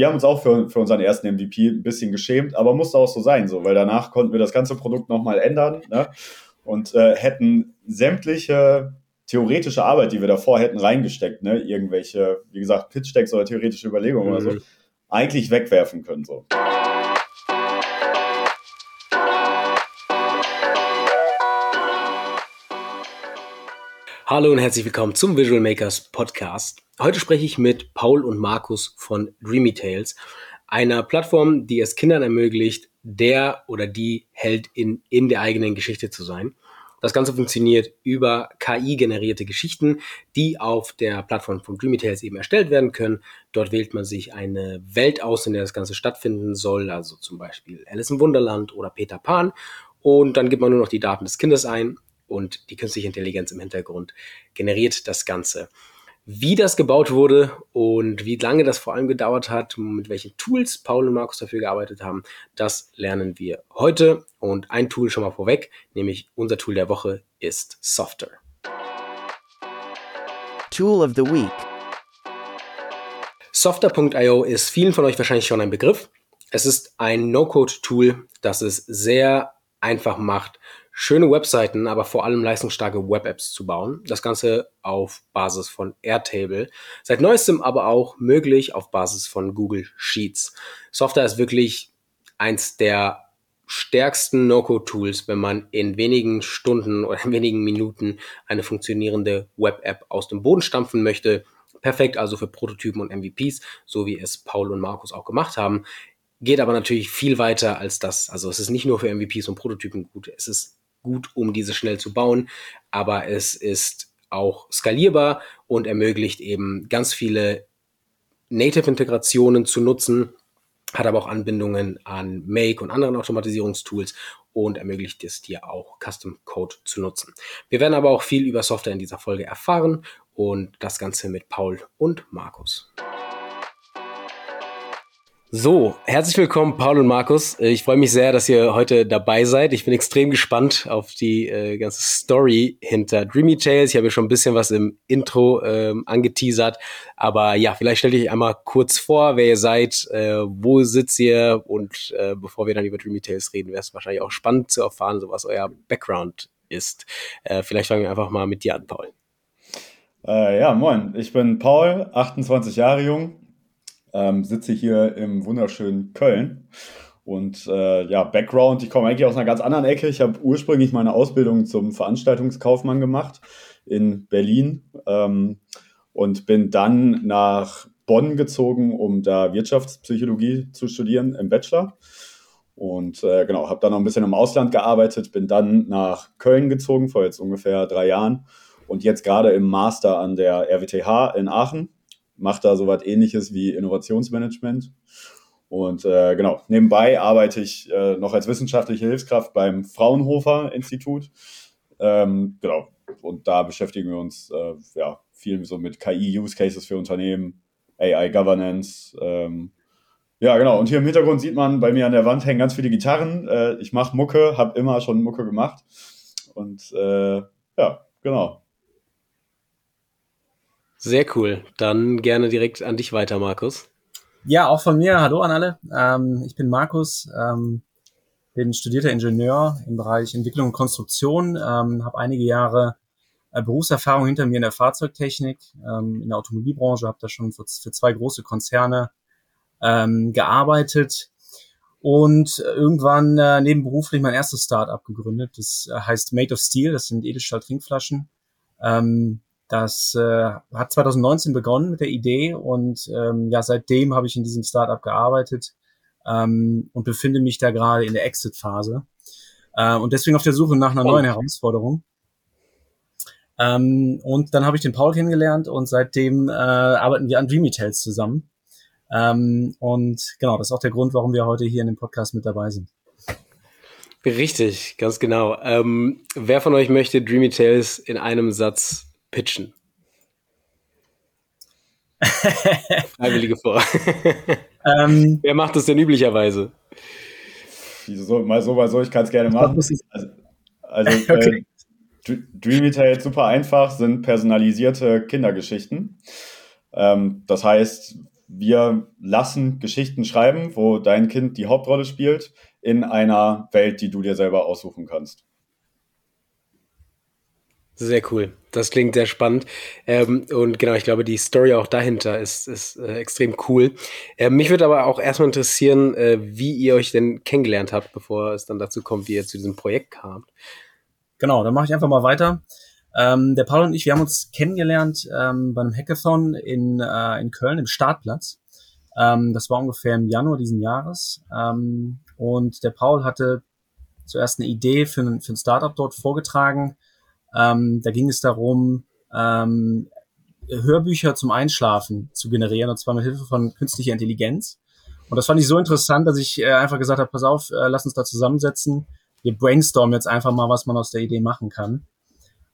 wir haben uns auch für, für unseren ersten MVP ein bisschen geschämt, aber musste auch so sein, so, weil danach konnten wir das ganze Produkt nochmal ändern ne? und äh, hätten sämtliche theoretische Arbeit, die wir davor hätten reingesteckt, ne? irgendwelche, wie gesagt, Pitch-Decks oder theoretische Überlegungen mhm. oder so, mhm. eigentlich wegwerfen können. So. Hallo und herzlich willkommen zum Visual Makers Podcast. Heute spreche ich mit Paul und Markus von Dreamy Tales, einer Plattform, die es Kindern ermöglicht, der oder die Heldin in der eigenen Geschichte zu sein. Das Ganze funktioniert über KI-generierte Geschichten, die auf der Plattform von Dreamy Tales eben erstellt werden können. Dort wählt man sich eine Welt aus, in der das Ganze stattfinden soll, also zum Beispiel Alice im Wunderland oder Peter Pan. Und dann gibt man nur noch die Daten des Kindes ein und die künstliche Intelligenz im Hintergrund generiert das Ganze. Wie das gebaut wurde und wie lange das vor allem gedauert hat, mit welchen Tools Paul und Markus dafür gearbeitet haben, das lernen wir heute. Und ein Tool schon mal vorweg, nämlich unser Tool der Woche ist Softer. Tool of the Week. Softer.io ist vielen von euch wahrscheinlich schon ein Begriff. Es ist ein No-Code-Tool, das es sehr einfach macht, schöne Webseiten, aber vor allem leistungsstarke Web-Apps zu bauen. Das Ganze auf Basis von Airtable. Seit neuestem aber auch möglich auf Basis von Google Sheets. Software ist wirklich eins der stärksten No-Code-Tools, wenn man in wenigen Stunden oder in wenigen Minuten eine funktionierende Web-App aus dem Boden stampfen möchte. Perfekt also für Prototypen und MVPs, so wie es Paul und Markus auch gemacht haben. Geht aber natürlich viel weiter als das. Also es ist nicht nur für MVPs und Prototypen gut, es ist gut, um diese schnell zu bauen, aber es ist auch skalierbar und ermöglicht eben ganz viele Native-Integrationen zu nutzen, hat aber auch Anbindungen an Make und anderen Automatisierungstools und ermöglicht es dir auch Custom Code zu nutzen. Wir werden aber auch viel über Software in dieser Folge erfahren und das Ganze mit Paul und Markus. So, herzlich willkommen, Paul und Markus. Ich freue mich sehr, dass ihr heute dabei seid. Ich bin extrem gespannt auf die äh, ganze Story hinter Dreamy Tales. Ich habe ja schon ein bisschen was im Intro ähm, angeteasert. Aber ja, vielleicht stellt euch einmal kurz vor, wer ihr seid, äh, wo sitzt ihr und äh, bevor wir dann über Dreamy Tales reden, wäre es wahrscheinlich auch spannend zu erfahren, so was euer Background ist. Äh, vielleicht fangen wir einfach mal mit dir an, Paul. Äh, ja, moin. Ich bin Paul, 28 Jahre jung, ähm, sitze hier im wunderschönen Köln. Und äh, ja, Background, ich komme eigentlich aus einer ganz anderen Ecke. Ich habe ursprünglich meine Ausbildung zum Veranstaltungskaufmann gemacht in Berlin ähm, und bin dann nach Bonn gezogen, um da Wirtschaftspsychologie zu studieren im Bachelor. Und äh, genau, habe dann noch ein bisschen im Ausland gearbeitet, bin dann nach Köln gezogen vor jetzt ungefähr drei Jahren und jetzt gerade im Master an der RWTH in Aachen mache da so was ähnliches wie Innovationsmanagement. Und äh, genau, nebenbei arbeite ich äh, noch als wissenschaftliche Hilfskraft beim Fraunhofer Institut. Ähm, genau, und da beschäftigen wir uns äh, ja, viel so mit KI-Use-Cases für Unternehmen, AI-Governance. Ähm, ja, genau. Und hier im Hintergrund sieht man, bei mir an der Wand hängen ganz viele Gitarren. Äh, ich mache Mucke, habe immer schon Mucke gemacht. Und äh, ja, genau. Sehr cool. Dann gerne direkt an dich weiter, Markus. Ja, auch von mir. Hallo an alle. Ähm, ich bin Markus, ähm, bin studierter Ingenieur im Bereich Entwicklung und Konstruktion, ähm, habe einige Jahre äh, Berufserfahrung hinter mir in der Fahrzeugtechnik, ähm, in der Automobilbranche, habe da schon für, für, zwei große Konzerne ähm, gearbeitet und irgendwann äh, nebenberuflich mein erstes Startup gegründet. Das äh, heißt Made of Steel, das sind Edelstahl-Trinkflaschen. Ähm, das äh, hat 2019 begonnen mit der Idee und ähm, ja, seitdem habe ich in diesem Startup gearbeitet ähm, und befinde mich da gerade in der Exit-Phase äh, und deswegen auf der Suche nach einer neuen Herausforderung. Ähm, und dann habe ich den Paul kennengelernt und seitdem äh, arbeiten wir an Dreamy Tales zusammen. Ähm, und genau, das ist auch der Grund, warum wir heute hier in dem Podcast mit dabei sind. Richtig, ganz genau. Ähm, wer von euch möchte Dreamy Tales in einem Satz pitchen? Freiwillige vor. Ähm, Wer macht das denn üblicherweise? So, mal so, mal so, ich kann es gerne machen. Also, also okay. äh, Dreamy Tales super einfach, sind personalisierte Kindergeschichten. Ähm, das heißt, wir lassen Geschichten schreiben, wo dein Kind die Hauptrolle spielt, in einer Welt, die du dir selber aussuchen kannst. Sehr cool. Das klingt sehr spannend. Ähm, und genau, ich glaube, die Story auch dahinter ist, ist äh, extrem cool. Äh, mich würde aber auch erstmal interessieren, äh, wie ihr euch denn kennengelernt habt, bevor es dann dazu kommt, wie ihr zu diesem Projekt kamt. Genau, dann mache ich einfach mal weiter. Ähm, der Paul und ich, wir haben uns kennengelernt ähm, bei einem Hackathon in, äh, in Köln im Startplatz. Ähm, das war ungefähr im Januar diesen Jahres. Ähm, und der Paul hatte zuerst eine Idee für ein, für ein Startup dort vorgetragen, ähm, da ging es darum, ähm, Hörbücher zum Einschlafen zu generieren, und zwar mit Hilfe von künstlicher Intelligenz. Und das fand ich so interessant, dass ich äh, einfach gesagt habe, pass auf, äh, lass uns da zusammensetzen. Wir brainstormen jetzt einfach mal, was man aus der Idee machen kann.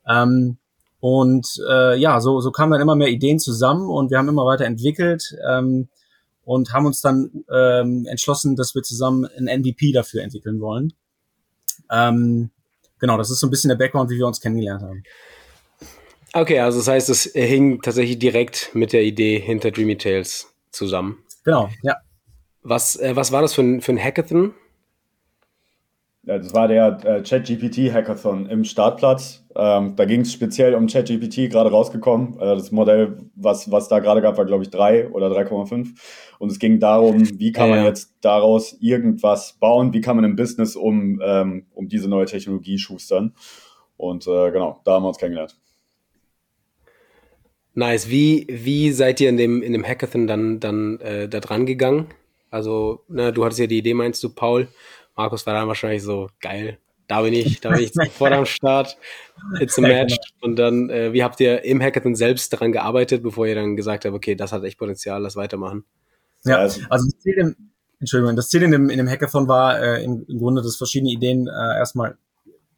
Ähm, und äh, ja, so, so kamen dann immer mehr Ideen zusammen und wir haben immer weiter entwickelt ähm, und haben uns dann ähm, entschlossen, dass wir zusammen ein MVP dafür entwickeln wollen. Ähm, genau, das ist so ein bisschen der Background, wie wir uns kennengelernt haben. Okay, also das heißt, es hing tatsächlich direkt mit der Idee hinter Dreamy Tales zusammen. Genau, ja. Was, äh, was war das für ein, für ein Hackathon? Ja, das war der äh, ChatGPT-Hackathon im Startplatz. Ähm, da ging es speziell um ChatGPT, gerade rausgekommen. Äh, das Modell, was, was da gerade gab, war, glaube ich, 3 oder 3,5. Und es ging darum, wie kann man jetzt daraus irgendwas bauen, wie kann man im Business um, ähm, um diese neue Technologie schustern. Und äh, genau, da haben wir uns kennengelernt. Nice. Wie, wie seid ihr in dem, in dem Hackathon dann, dann äh, da dran gegangen? Also, ne, du hattest ja die Idee, meinst du, Paul? Markus war dann wahrscheinlich so, geil, da bin ich, da bin ich sofort am Start. It's a match. Genau. Und dann, äh, wie habt ihr im Hackathon selbst daran gearbeitet, bevor ihr dann gesagt habt, okay, das hat echt Potenzial, lass weitermachen? Ja, also, also das Ziel im, Entschuldigung, das Ziel in dem, in dem Hackathon war äh, im, im Grunde, dass verschiedene Ideen äh, erstmal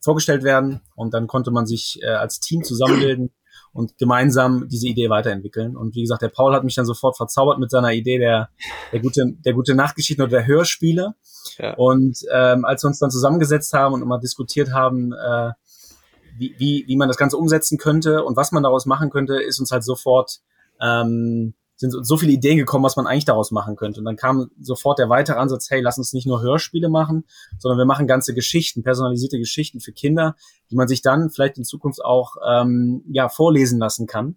vorgestellt werden und dann konnte man sich äh, als Team zusammenbilden und gemeinsam diese Idee weiterentwickeln. Und wie gesagt, der Paul hat mich dann sofort verzaubert mit seiner Idee der, der gute, der gute Nachgeschichten oder der Hörspiele. Ja. Und ähm, als wir uns dann zusammengesetzt haben und immer diskutiert haben, äh, wie, wie, wie man das Ganze umsetzen könnte und was man daraus machen könnte, ist uns halt sofort ähm, sind so viele Ideen gekommen, was man eigentlich daraus machen könnte. Und dann kam sofort der weitere Ansatz, hey, lass uns nicht nur Hörspiele machen, sondern wir machen ganze Geschichten, personalisierte Geschichten für Kinder, die man sich dann vielleicht in Zukunft auch ähm, ja vorlesen lassen kann.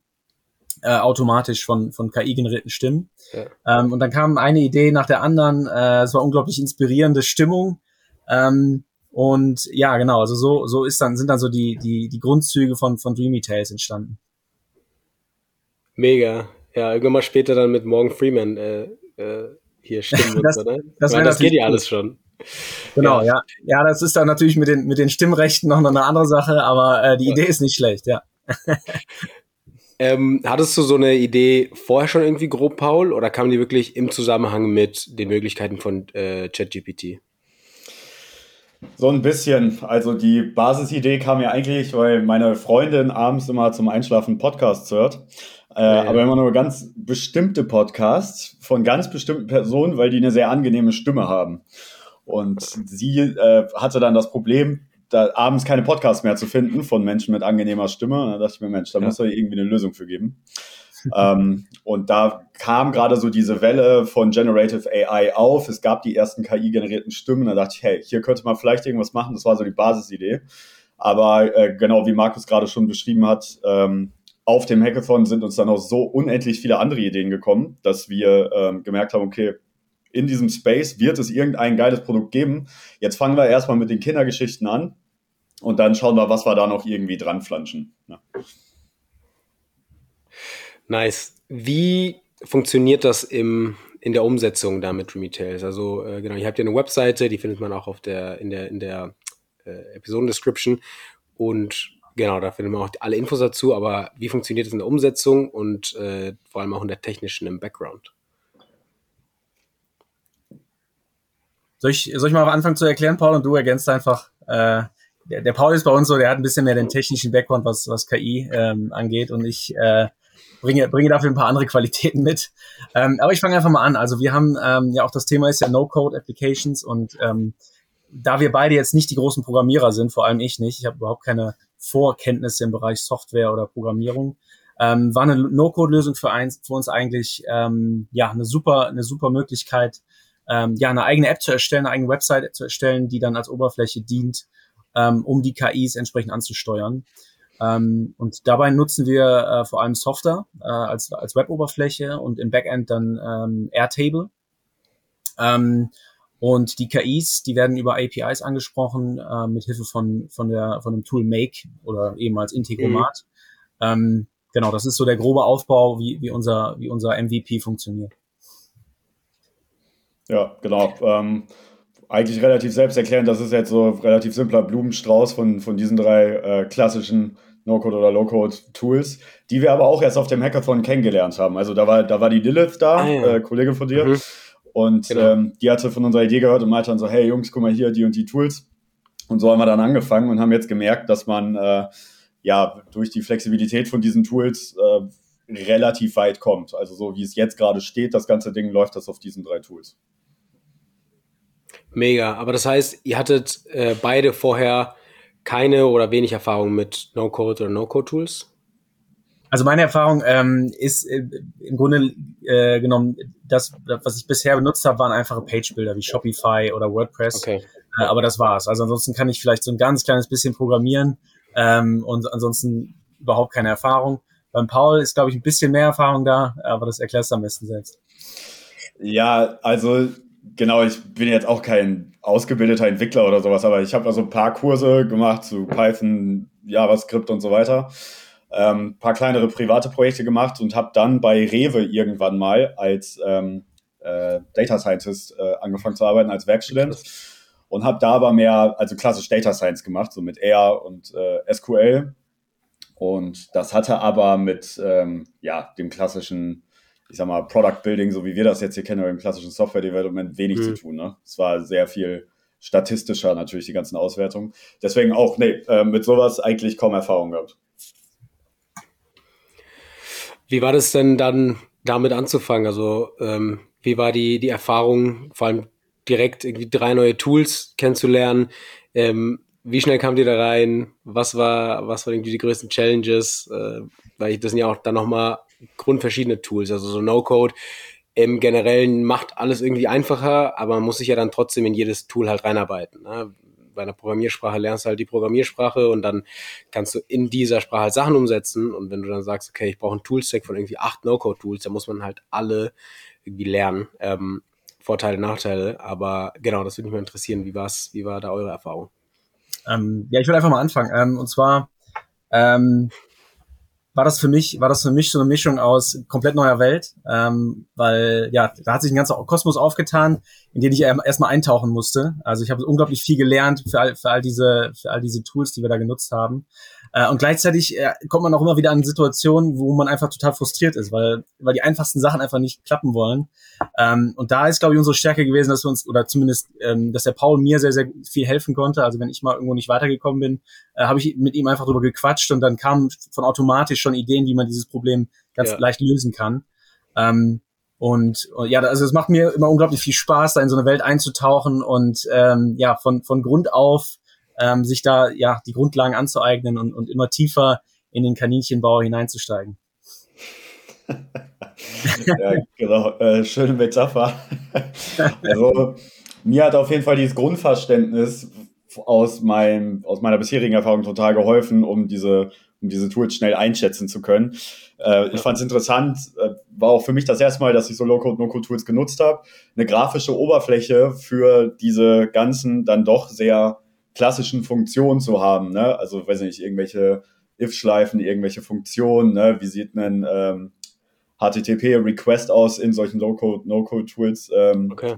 Äh, automatisch von, von KI-generierten Stimmen. Ja. Ähm, und dann kam eine Idee nach der anderen. Äh, es war unglaublich inspirierende Stimmung. Ähm, und ja, genau, also so, so ist dann, sind dann so die, die, die Grundzüge von, von Dreamy Tales entstanden. Mega. Ja, irgendwann mal später dann mit Morgan Freeman äh, äh, hier stimmen das, oder? Das, das geht ja alles schon. Genau, ja. ja. Ja, das ist dann natürlich mit den, mit den Stimmrechten noch eine andere Sache, aber äh, die ja. Idee ist nicht schlecht, ja. ähm, hattest du so eine Idee vorher schon irgendwie grob, Paul, oder kam die wirklich im Zusammenhang mit den Möglichkeiten von äh, ChatGPT? So ein bisschen. Also die Basisidee kam ja eigentlich, weil meine Freundin abends immer zum Einschlafen Podcasts hört. Äh, ja, Aber immer nur ganz bestimmte Podcasts von ganz bestimmten Personen, weil die eine sehr angenehme Stimme haben. Und sie äh, hatte dann das Problem, da abends keine Podcasts mehr zu finden von Menschen mit angenehmer Stimme. Und da dachte ich mir, Mensch, da ja. muss doch irgendwie eine Lösung für geben. ähm, und da kam gerade so diese Welle von Generative AI auf. Es gab die ersten KI-generierten Stimmen. Da dachte ich, hey, hier könnte man vielleicht irgendwas machen. Das war so die Basisidee. Aber äh, genau wie Markus gerade schon beschrieben hat, ähm, auf dem Hackathon sind uns dann auch so unendlich viele andere Ideen gekommen, dass wir ähm, gemerkt haben, okay, in diesem Space wird es irgendein geiles Produkt geben. Jetzt fangen wir erstmal mit den Kindergeschichten an und dann schauen wir, was wir da noch irgendwie dran flanschen. Ja. Nice. Wie funktioniert das im, in der Umsetzung da mit Retails? Also äh, genau, ihr habt ja eine Webseite, die findet man auch auf der, in der, in der äh, Episoden-Description und Genau, da findet man auch alle Infos dazu, aber wie funktioniert es in der Umsetzung und äh, vor allem auch in der technischen im Background? Soll ich, soll ich mal anfangen zu erklären, Paul, und du ergänzt einfach. Äh, der, der Paul ist bei uns so, der hat ein bisschen mehr den technischen Background, was, was KI ähm, angeht, und ich äh, bringe, bringe dafür ein paar andere Qualitäten mit. Ähm, aber ich fange einfach mal an. Also wir haben ähm, ja auch das Thema ist ja No-Code-Applications und ähm, da wir beide jetzt nicht die großen Programmierer sind, vor allem ich nicht, ich habe überhaupt keine Vorkenntnisse im Bereich Software oder Programmierung, Ähm, war eine No-Code-Lösung für, für uns eigentlich ähm, ja eine super, eine super Möglichkeit, ähm, ja eine eigene App zu erstellen, eine eigene Website zu erstellen, die dann als Oberfläche dient, ähm, um die KIs entsprechend anzusteuern. Ähm, und dabei nutzen wir äh, vor allem Software äh, als, als Web-Oberfläche und im Backend dann ähm, Airtable. Ähm, und die KIs, die werden über APIs angesprochen, äh, mit Hilfe von, von, der, von dem Tool Make oder eben als Integromat. Mhm. Ähm, genau, das ist so der grobe Aufbau, wie, wie, unser, wie unser MVP funktioniert. Ja, genau. Ähm, eigentlich relativ selbsterklärend. Das ist jetzt so relativ simpler Blumenstrauß von, von diesen drei äh, klassischen No-Code oder Low-Code-Tools, die wir aber auch erst auf dem Hackathon kennengelernt haben. Also da war, da war die Lilith da, ah, ja. äh, Kollegin von dir. Mhm. Und genau. ähm, die hatte von unserer Idee gehört und meinte dann so, hey Jungs, guck mal hier, die und die Tools. Und so haben wir dann angefangen und haben jetzt gemerkt, dass man äh, ja durch die Flexibilität von diesen Tools äh, relativ weit kommt. Also so wie es jetzt gerade steht, das ganze Ding läuft das auf diesen drei Tools. Mega. Aber das heißt, ihr hattet äh, beide vorher keine oder wenig Erfahrung mit No-Code oder No-Code-Tools? Also meine Erfahrung ähm, ist äh, im Grunde äh, genommen, das, was ich bisher benutzt habe, waren einfache Page-Builder wie Shopify oder WordPress. Okay. Äh, aber das war's. Also ansonsten kann ich vielleicht so ein ganz kleines bisschen programmieren ähm, und ansonsten überhaupt keine Erfahrung. Beim Paul ist, glaube ich, ein bisschen mehr Erfahrung da, aber das erklärst du am besten selbst. Ja, also genau, ich bin jetzt auch kein ausgebildeter Entwickler oder sowas, aber ich habe also ein paar Kurse gemacht zu Python, JavaScript und so weiter. Ähm, paar kleinere private Projekte gemacht und habe dann bei Rewe irgendwann mal als ähm, äh, Data Scientist äh, angefangen zu arbeiten, als Werkstudent. Und habe da aber mehr, also klassisch Data Science gemacht, so mit R und äh, SQL. Und das hatte aber mit ähm, ja, dem klassischen ich sag mal, Product Building, so wie wir das jetzt hier kennen, oder im klassischen Software Development, wenig mhm. zu tun. Ne? Es war sehr viel statistischer natürlich, die ganzen Auswertungen. Deswegen auch, nee, äh, mit sowas eigentlich kaum Erfahrung gehabt. Wie war das denn dann damit anzufangen? Also, ähm, wie war die, die Erfahrung, vor allem direkt irgendwie drei neue Tools kennenzulernen? Ähm, wie schnell kamt ihr da rein? Was war, was waren irgendwie die größten Challenges? Äh, weil das sind ja auch dann nochmal grundverschiedene Tools. Also so No-Code im Generellen macht alles irgendwie einfacher, aber man muss sich ja dann trotzdem in jedes Tool halt reinarbeiten. Ne? Bei einer Programmiersprache lernst du halt die Programmiersprache und dann kannst du in dieser Sprache halt Sachen umsetzen. Und wenn du dann sagst, okay, ich brauche ein Toolstack von irgendwie acht No-Code-Tools, dann muss man halt alle irgendwie lernen. Ähm, Vorteile, Nachteile. Aber genau, das würde mich mal interessieren. Wie war's, wie war da eure Erfahrung? Ähm, ja, ich würde einfach mal anfangen. Ähm, und zwar, ähm, war das für mich, war das für mich so eine Mischung aus komplett neuer Welt, ähm, weil ja, da hat sich ein ganzer Kosmos aufgetan, in den ich erstmal eintauchen musste. Also ich habe unglaublich viel gelernt für all, für all diese, für all diese Tools, die wir da genutzt haben. Äh, und gleichzeitig äh, kommt man auch immer wieder an Situationen, wo man einfach total frustriert ist, weil, weil die einfachsten Sachen einfach nicht klappen wollen. Ähm, und da ist, glaube ich, unsere Stärke gewesen, dass wir uns, oder zumindest, ähm, dass der Paul mir sehr, sehr viel helfen konnte. Also wenn ich mal irgendwo nicht weitergekommen bin, äh, habe ich mit ihm einfach drüber gequatscht und dann kamen von automatisch schon Ideen, wie man dieses Problem ganz ja. leicht lösen kann. Ähm, und, und ja, also es macht mir immer unglaublich viel Spaß, da in so eine Welt einzutauchen und ähm, ja, von, von Grund auf ähm, sich da ja die Grundlagen anzueignen und, und immer tiefer in den Kaninchenbau hineinzusteigen. ja, genau, äh, schöne Metapher. also, mir hat auf jeden Fall dieses Grundverständnis aus, meinem, aus meiner bisherigen Erfahrung total geholfen, um diese, um diese Tools schnell einschätzen zu können. Äh, ich fand es interessant, äh, war auch für mich das erste Mal, dass ich so Low-Code, No-Code-Tools genutzt habe, eine grafische Oberfläche für diese ganzen dann doch sehr klassischen Funktionen zu haben. Ne? Also, weiß nicht, irgendwelche if-Schleifen, irgendwelche Funktionen. Ne? Wie sieht ein ähm, HTTP-Request aus in solchen Low-Code, No-Code-Tools? Ähm, okay.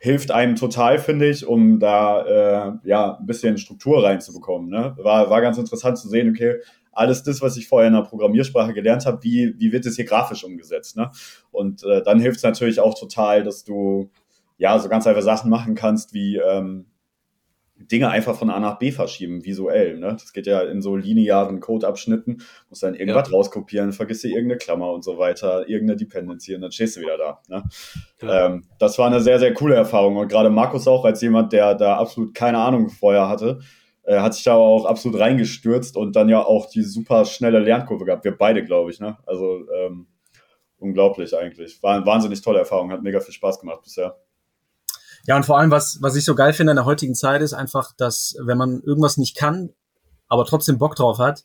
Hilft einem total, finde ich, um da äh, ja ein bisschen Struktur reinzubekommen. Ne? War, war ganz interessant zu sehen, okay, alles das, was ich vorher in der Programmiersprache gelernt habe, wie, wie wird es hier grafisch umgesetzt? Ne? Und äh, dann hilft es natürlich auch total, dass du ja so ganz einfach Sachen machen kannst, wie ähm, Dinge einfach von A nach B verschieben, visuell. Ne? Das geht ja in so linearen Codeabschnitten, musst dann irgendwas ja. rauskopieren, vergisst dir irgendeine Klammer und so weiter, irgendeine Dependency und dann stehst du wieder da. Ne? Ja. Ähm, das war eine sehr, sehr coole Erfahrung und gerade Markus auch als jemand, der da absolut keine Ahnung vorher hatte, äh, hat sich da auch absolut reingestürzt und dann ja auch die super schnelle Lernkurve gehabt. Wir beide, glaube ich, ne? Also ähm, unglaublich eigentlich. War eine wahnsinnig tolle Erfahrung, hat mega viel Spaß gemacht bisher. Ja, und vor allem, was, was ich so geil finde in der heutigen Zeit, ist einfach, dass wenn man irgendwas nicht kann, aber trotzdem Bock drauf hat,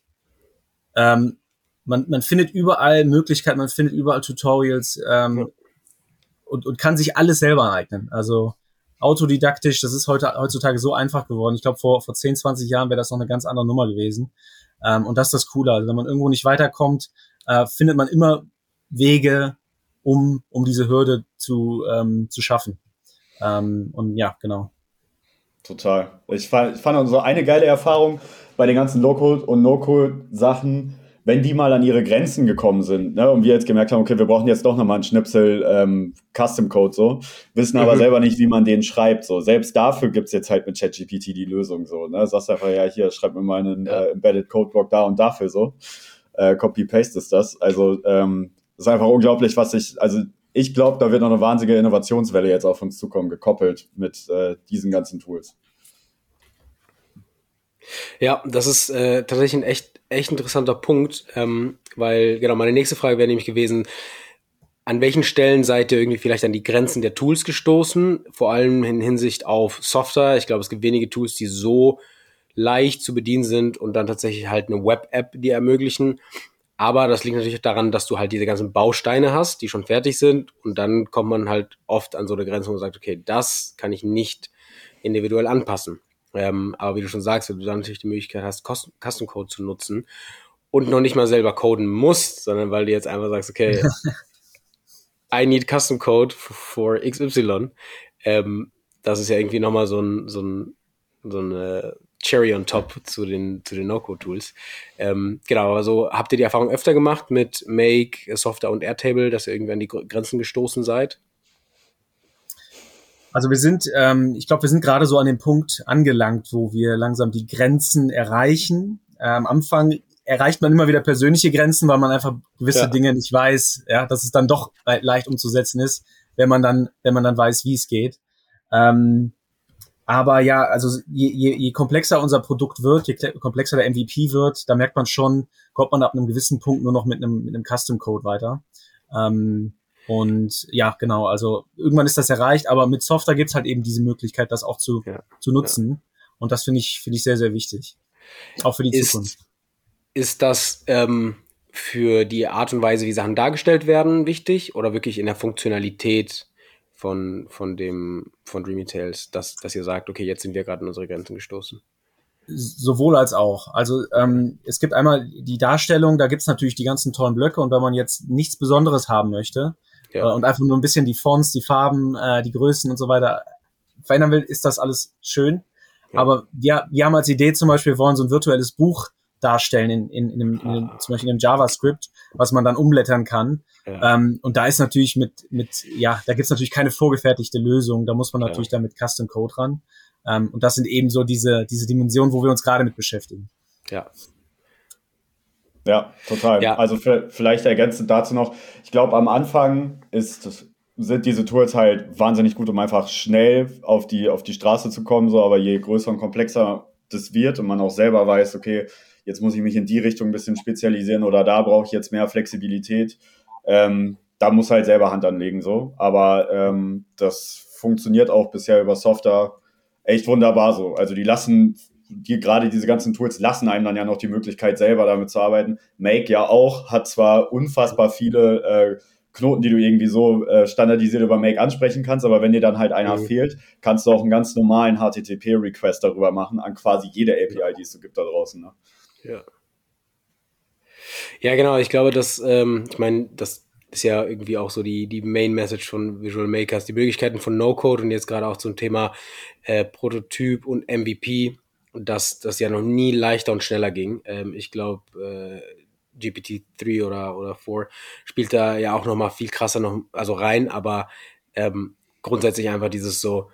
ähm, man, man findet überall Möglichkeiten, man findet überall Tutorials ähm, und, und kann sich alles selber aneignen. Also autodidaktisch, das ist heute heutzutage so einfach geworden. Ich glaube, vor, vor 10, 20 Jahren wäre das noch eine ganz andere Nummer gewesen. Ähm, und das ist das Coole. Also wenn man irgendwo nicht weiterkommt, äh, findet man immer Wege, um, um diese Hürde zu, ähm, zu schaffen. Ähm, und ja, genau. Total. Ich fand, ich fand so eine geile Erfahrung bei den ganzen Low-Code und No-Code-Sachen, wenn die mal an ihre Grenzen gekommen sind ne, und wir jetzt gemerkt haben, okay, wir brauchen jetzt doch nochmal einen Schnipsel ähm, Custom-Code so, wissen aber mhm. selber nicht, wie man den schreibt. So. Selbst dafür gibt's jetzt halt mit ChatGPT die Lösung so. Ne? Sagst einfach, ja, hier, schreib mir mal einen ja. äh, Embedded Codeblock da und dafür so. Äh, Copy-Paste ist das. Also ähm, ist einfach unglaublich, was ich, also ich glaube, da wird noch eine wahnsinnige Innovationswelle jetzt auf uns zukommen, gekoppelt mit äh, diesen ganzen Tools. Ja, das ist äh, tatsächlich ein echt, echt interessanter Punkt, ähm, weil, genau, meine nächste Frage wäre nämlich gewesen, an welchen Stellen seid ihr irgendwie vielleicht an die Grenzen der Tools gestoßen? Vor allem in Hinsicht auf Software. Ich glaube, es gibt wenige Tools, die so leicht zu bedienen sind und dann tatsächlich halt eine Web-App, die ermöglichen. Aber das liegt natürlich daran, dass du halt diese ganzen Bausteine hast, die schon fertig sind. Und dann kommt man halt oft an so eine Grenze, man sagt, okay, das kann ich nicht individuell anpassen. Ähm, aber wie du schon sagst, wenn du dann natürlich die Möglichkeit hast, Custom Code zu nutzen und noch nicht mal selber coden musst, sondern weil du jetzt einfach sagst, okay, I need Custom Code for XY. Ähm, das ist ja irgendwie nochmal so ein, so ein, so eine Cherry on top zu den, zu den No-Code-Tools. Ähm, genau, also habt ihr die Erfahrung öfter gemacht mit Make, Software und Airtable, dass ihr irgendwie an die Grenzen gestoßen seid? Also wir sind, ähm, ich glaube, wir sind gerade so an dem Punkt angelangt, wo wir langsam die Grenzen erreichen. Ähm, am Anfang erreicht man immer wieder persönliche Grenzen, weil man einfach gewisse ja. Dinge nicht weiß, ja, dass es dann doch leicht umzusetzen ist, wenn man dann, wenn man dann weiß, wie es geht. Ähm, aber ja, also je, je, je komplexer unser Produkt wird, je komplexer der MVP wird, da merkt man schon, kommt man ab einem gewissen Punkt nur noch mit einem, mit einem Custom Code weiter. Ähm, und ja, genau, also irgendwann ist das erreicht, aber mit Software gibt's halt eben diese Möglichkeit, das auch zu, ja, zu nutzen. Ja. Und das finde ich, finde ich sehr, sehr wichtig. Auch für die ist, Zukunft. Ist das ähm, für die Art und Weise, wie Sachen dargestellt werden, wichtig oder wirklich in der Funktionalität von, von dem, von Dreamy Tales, dass, dass ihr sagt, okay, jetzt sind wir gerade an unsere Grenzen gestoßen? Sowohl als auch. Also ähm, es gibt einmal die Darstellung, da gibt's natürlich die ganzen tollen Blöcke und wenn man jetzt nichts Besonderes haben möchte, ja. Äh, und einfach nur ein bisschen die Fonts, die Farben, äh, die Größen und so weiter verändern will, ist das alles schön. Ja. Aber wir, wir haben als Idee zum Beispiel, wir wollen so ein virtuelles Buch darstellen in, in, in, einem, in einem, ah. zum Beispiel in einem JavaScript, was man dann umblättern kann. Ja. Ähm, und da ist natürlich mit, mit, ja, da gibt's natürlich keine vorgefertigte Lösung. Da muss man natürlich ja. dann mit Custom Code ran. Ähm, und das sind eben so diese, diese Dimensionen, wo wir uns gerade mit beschäftigen. Ja, ja, total. Ja. Also für, vielleicht ergänzend dazu noch, ich glaube, am Anfang ist, sind diese Tools halt wahnsinnig gut, um einfach schnell auf die, auf die Straße zu kommen, so, aber je größer und komplexer das wird und man auch selber weiß, okay, jetzt muss ich mich in die Richtung ein bisschen spezialisieren oder da brauche ich jetzt mehr Flexibilität, ähm, da muss halt selber Hand anlegen, so. Aber ähm, das funktioniert auch bisher über Software echt wunderbar so. Also die lassen die gerade diese ganzen Tools lassen einem dann ja noch die Möglichkeit, selber damit zu arbeiten. Make ja auch, hat zwar unfassbar viele äh, Knoten, die du irgendwie so äh, standardisiert über Make ansprechen kannst, aber wenn dir dann halt einer mhm. fehlt, kannst du auch einen ganz normalen HTTP-Request darüber machen, an quasi jede API, die es so gibt da draußen. Ne? Ja. Ja, genau. Ich glaube, dass, ähm, ich meine, das ist ja irgendwie auch so die, die Main Message von Visual Makers, die Möglichkeiten von No-Code und jetzt gerade auch zum Thema äh, Prototyp und MVP dass das ja noch nie leichter und schneller ging. Ähm, ich glaube, äh, GPT-3 oder, oder 4 spielt da ja auch noch mal viel krasser noch, also rein, aber ähm, grundsätzlich einfach dieses so,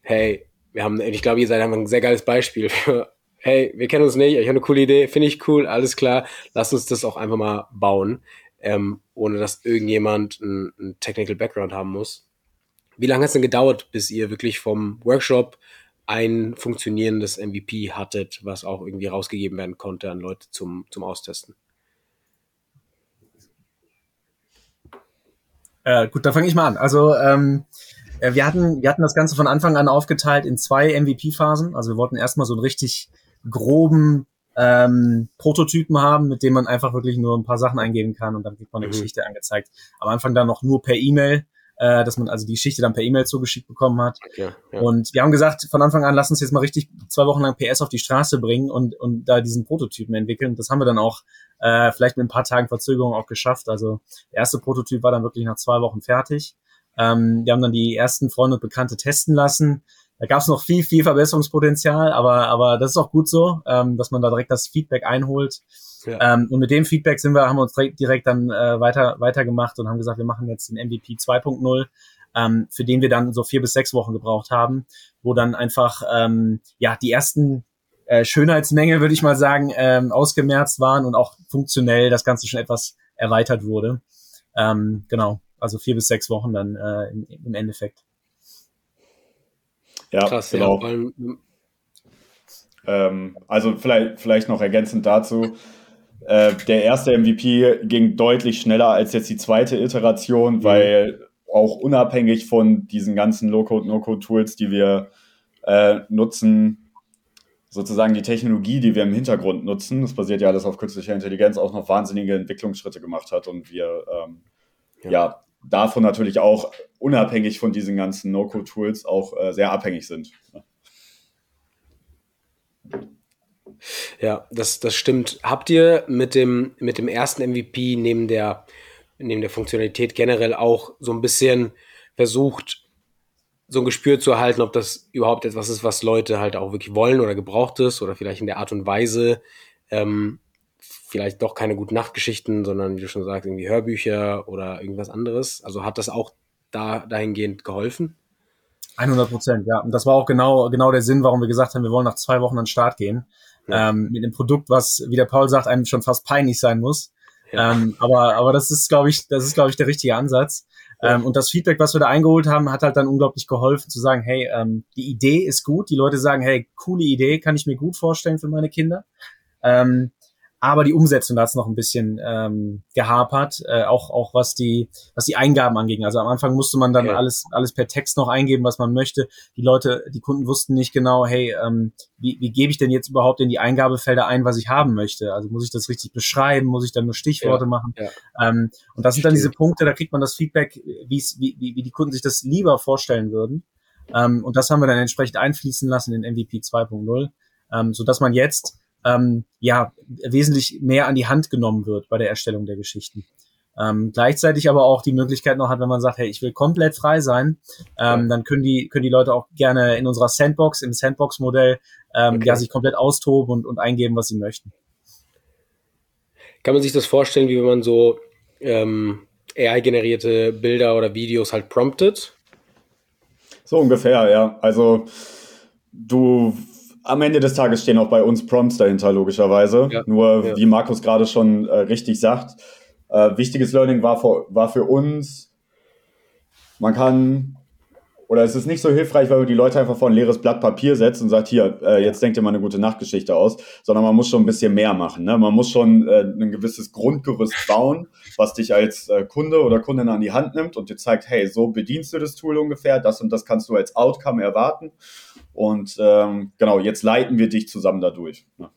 hey, wir haben, ich glaube, ihr seid einfach ein sehr geiles Beispiel für, hey, wir kennen uns nicht, ich habe eine coole Idee, finde ich cool, alles klar, lass uns das auch einfach mal bauen, ähm, ohne dass irgendjemand einen Technical Background haben muss. Wie lange hat es denn gedauert, bis ihr wirklich vom Workshop ein funktionierendes MVP hattet, was auch irgendwie rausgegeben werden konnte an Leute zum, zum Austesten. Äh, gut, da fange ich mal an. Also ähm, äh, wir hatten, wir hatten das Ganze von Anfang an aufgeteilt in zwei MVP-Phasen. Also wir wollten erstmal so einen richtig groben ähm, Prototypen haben, mit dem man einfach wirklich nur ein paar Sachen eingeben kann und dann kriegt man eine mhm. Geschichte angezeigt. Am Anfang dann noch nur per E-Mail, äh, dass man also die Geschichte dann per E-Mail zugeschickt bekommen hat. Ja, ja. Und wir haben gesagt, von Anfang an, lass uns jetzt mal richtig zwei Wochen lang PS auf die Straße bringen und, und da diesen Prototypen entwickeln. Das haben wir dann auch äh, vielleicht mit ein paar Tagen Verzögerung auch geschafft. Also der erste Prototyp war dann wirklich nach zwei Wochen fertig. Ähm, wir haben dann die ersten Freunde und Bekannte testen lassen. Da gab es noch viel, viel Verbesserungspotenzial, aber, aber das ist auch gut so, ähm, dass man da direkt das Feedback einholt. Ja. Ähm, und mit dem Feedback sind wir, haben wir uns direkt, direkt dann äh, weiter weitergemacht und haben gesagt, wir machen jetzt den MVP 2.0, ähm, für den wir dann so vier bis sechs Wochen gebraucht haben, wo dann einfach ähm, ja die ersten äh, Schönheitsmenge, würde ich mal sagen, ähm, ausgemerzt waren und auch funktionell das Ganze schon etwas erweitert wurde. Ähm, genau, also vier bis sechs Wochen dann äh, im, im Endeffekt. Ja, Krass, genau. Ja, ähm, also vielleicht, vielleicht noch ergänzend dazu. Äh, der erste MVP ging deutlich schneller als jetzt die zweite Iteration, mhm. weil auch unabhängig von diesen ganzen Low-Code, No-Code-Tools, die wir äh, nutzen, sozusagen die Technologie, die wir im Hintergrund nutzen, das basiert ja alles auf künstlicher Intelligenz, auch noch wahnsinnige Entwicklungsschritte gemacht hat und wir ähm, ja. ja davon natürlich auch unabhängig von diesen ganzen No-Code-Tools auch äh, sehr abhängig sind. Ja, das, das stimmt. Habt ihr mit dem, mit dem ersten MVP neben der, neben der Funktionalität generell auch so ein bisschen versucht, so ein Gespür zu erhalten, ob das überhaupt etwas ist, was Leute halt auch wirklich wollen oder gebraucht ist oder vielleicht in der Art und Weise, ähm, vielleicht doch keine guten Nachtgeschichten, sondern wie du schon sagst, irgendwie Hörbücher oder irgendwas anderes. Also hat das auch da dahingehend geholfen? 100 Prozent, ja. Und das war auch genau, genau der Sinn, warum wir gesagt haben, wir wollen nach zwei Wochen an den Start gehen. Ja. Ähm, mit einem Produkt, was, wie der Paul sagt, einem schon fast peinlich sein muss. Ja. Ähm, aber, aber das ist, glaube ich, das ist, glaube ich, der richtige Ansatz. Ja. Ähm, und das Feedback, was wir da eingeholt haben, hat halt dann unglaublich geholfen zu sagen, hey, ähm, die Idee ist gut. Die Leute sagen, hey, coole Idee, kann ich mir gut vorstellen für meine Kinder. Ähm, aber die Umsetzung da hat noch ein bisschen ähm, gehapert, äh, auch auch was die was die Eingaben anging. Also am Anfang musste man dann ja. alles alles per Text noch eingeben, was man möchte. Die Leute, die Kunden wussten nicht genau, hey, ähm, wie, wie gebe ich denn jetzt überhaupt in die Eingabefelder ein, was ich haben möchte? Also muss ich das richtig beschreiben? Muss ich dann nur Stichworte ja. machen? Ja. Ähm, und das sind dann diese Punkte, da kriegt man das Feedback, wie, wie, wie die Kunden sich das lieber vorstellen würden. Ähm, und das haben wir dann entsprechend einfließen lassen in MVP 2.0, ähm, so dass man jetzt ähm, ja wesentlich mehr an die Hand genommen wird bei der Erstellung der Geschichten. Ähm, gleichzeitig aber auch die Möglichkeit noch hat, wenn man sagt, hey, ich will komplett frei sein, ähm, dann können die, können die Leute auch gerne in unserer Sandbox, im Sandbox-Modell, ähm, okay. ja, sich komplett austoben und, und eingeben, was sie möchten. Kann man sich das vorstellen, wie wenn man so ähm, AI-generierte Bilder oder Videos halt promptet? So ungefähr, ja. Also du am Ende des Tages stehen auch bei uns Prompts dahinter, logischerweise. Ja. Nur, ja. wie Markus gerade schon äh, richtig sagt, äh, wichtiges Learning war für, war für uns, man kann, oder es ist nicht so hilfreich, weil man die Leute einfach vor ein leeres Blatt Papier setzt und sagt, hier, äh, jetzt denkt ihr mal eine gute Nachtgeschichte aus, sondern man muss schon ein bisschen mehr machen. Ne? Man muss schon äh, ein gewisses Grundgerüst bauen, was dich als äh, Kunde oder Kundin an die Hand nimmt und dir zeigt, hey, so bedienst du das Tool ungefähr, das und das kannst du als Outcome erwarten. Und ähm, genau, jetzt leiten wir dich zusammen dadurch. Ja.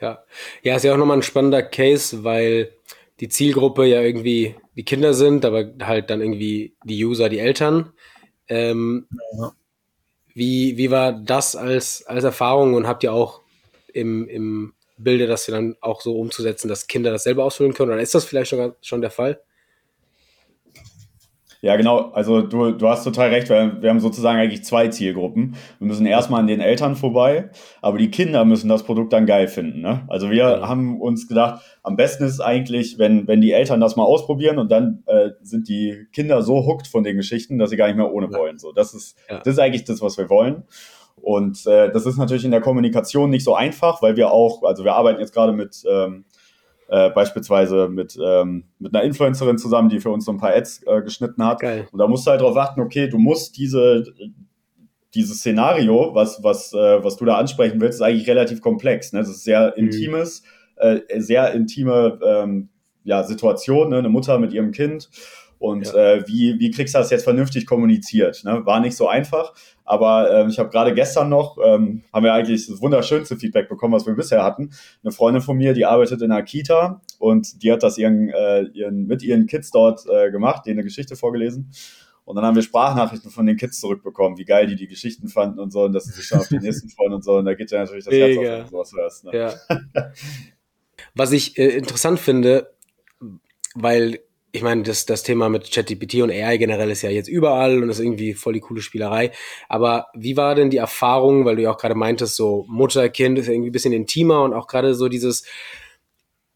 Ja, ja, ist ja auch nochmal ein spannender Case, weil die Zielgruppe ja irgendwie die Kinder sind, aber halt dann irgendwie die User, die Eltern. Ähm, ja. wie, wie war das als, als Erfahrung und habt ihr auch im, im Bilde das dann auch so umzusetzen, dass Kinder das selber ausfüllen können? Oder ist das vielleicht schon, schon der Fall? Ja, genau. Also du, du hast total recht, weil wir haben sozusagen eigentlich zwei Zielgruppen. Wir müssen erstmal an den Eltern vorbei, aber die Kinder müssen das Produkt dann geil finden. Ne? Also wir ja. haben uns gedacht, am besten ist eigentlich, wenn, wenn die Eltern das mal ausprobieren und dann äh, sind die Kinder so hooked von den Geschichten, dass sie gar nicht mehr ohne ja. wollen. So, das ist, ja. das ist eigentlich das, was wir wollen. Und äh, das ist natürlich in der Kommunikation nicht so einfach, weil wir auch, also wir arbeiten jetzt gerade mit ähm, äh, beispielsweise mit, ähm, mit einer Influencerin zusammen, die für uns so ein paar Ads äh, geschnitten hat. Geil. Und da musst du halt darauf warten, okay, du musst diese dieses Szenario, was, was, äh, was du da ansprechen willst, ist eigentlich relativ komplex. Ne? Das ist sehr mhm. intimes, äh, sehr intime ähm, ja, Situation, ne? eine Mutter mit ihrem Kind. Und ja. äh, wie, wie kriegst du das jetzt vernünftig kommuniziert? Ne? War nicht so einfach, aber äh, ich habe gerade gestern noch, ähm, haben wir eigentlich das wunderschönste Feedback bekommen, was wir bisher hatten. Eine Freundin von mir, die arbeitet in einer Kita und die hat das ihren, äh, ihren, mit ihren Kids dort äh, gemacht, denen eine Geschichte vorgelesen. Und dann haben wir Sprachnachrichten von den Kids zurückbekommen, wie geil die die Geschichten fanden und so und dass sie sich schon auf die nächsten freuen und so. Und da geht ja natürlich das Herz auf, wenn du sowas hörst. Ne? Ja. Was ich äh, interessant finde, weil ich meine, das, das Thema mit ChatGPT und AI generell ist ja jetzt überall und ist irgendwie voll die coole Spielerei. Aber wie war denn die Erfahrung, weil du ja auch gerade meintest, so Mutter, Kind ist irgendwie ein bisschen intimer und auch gerade so dieses,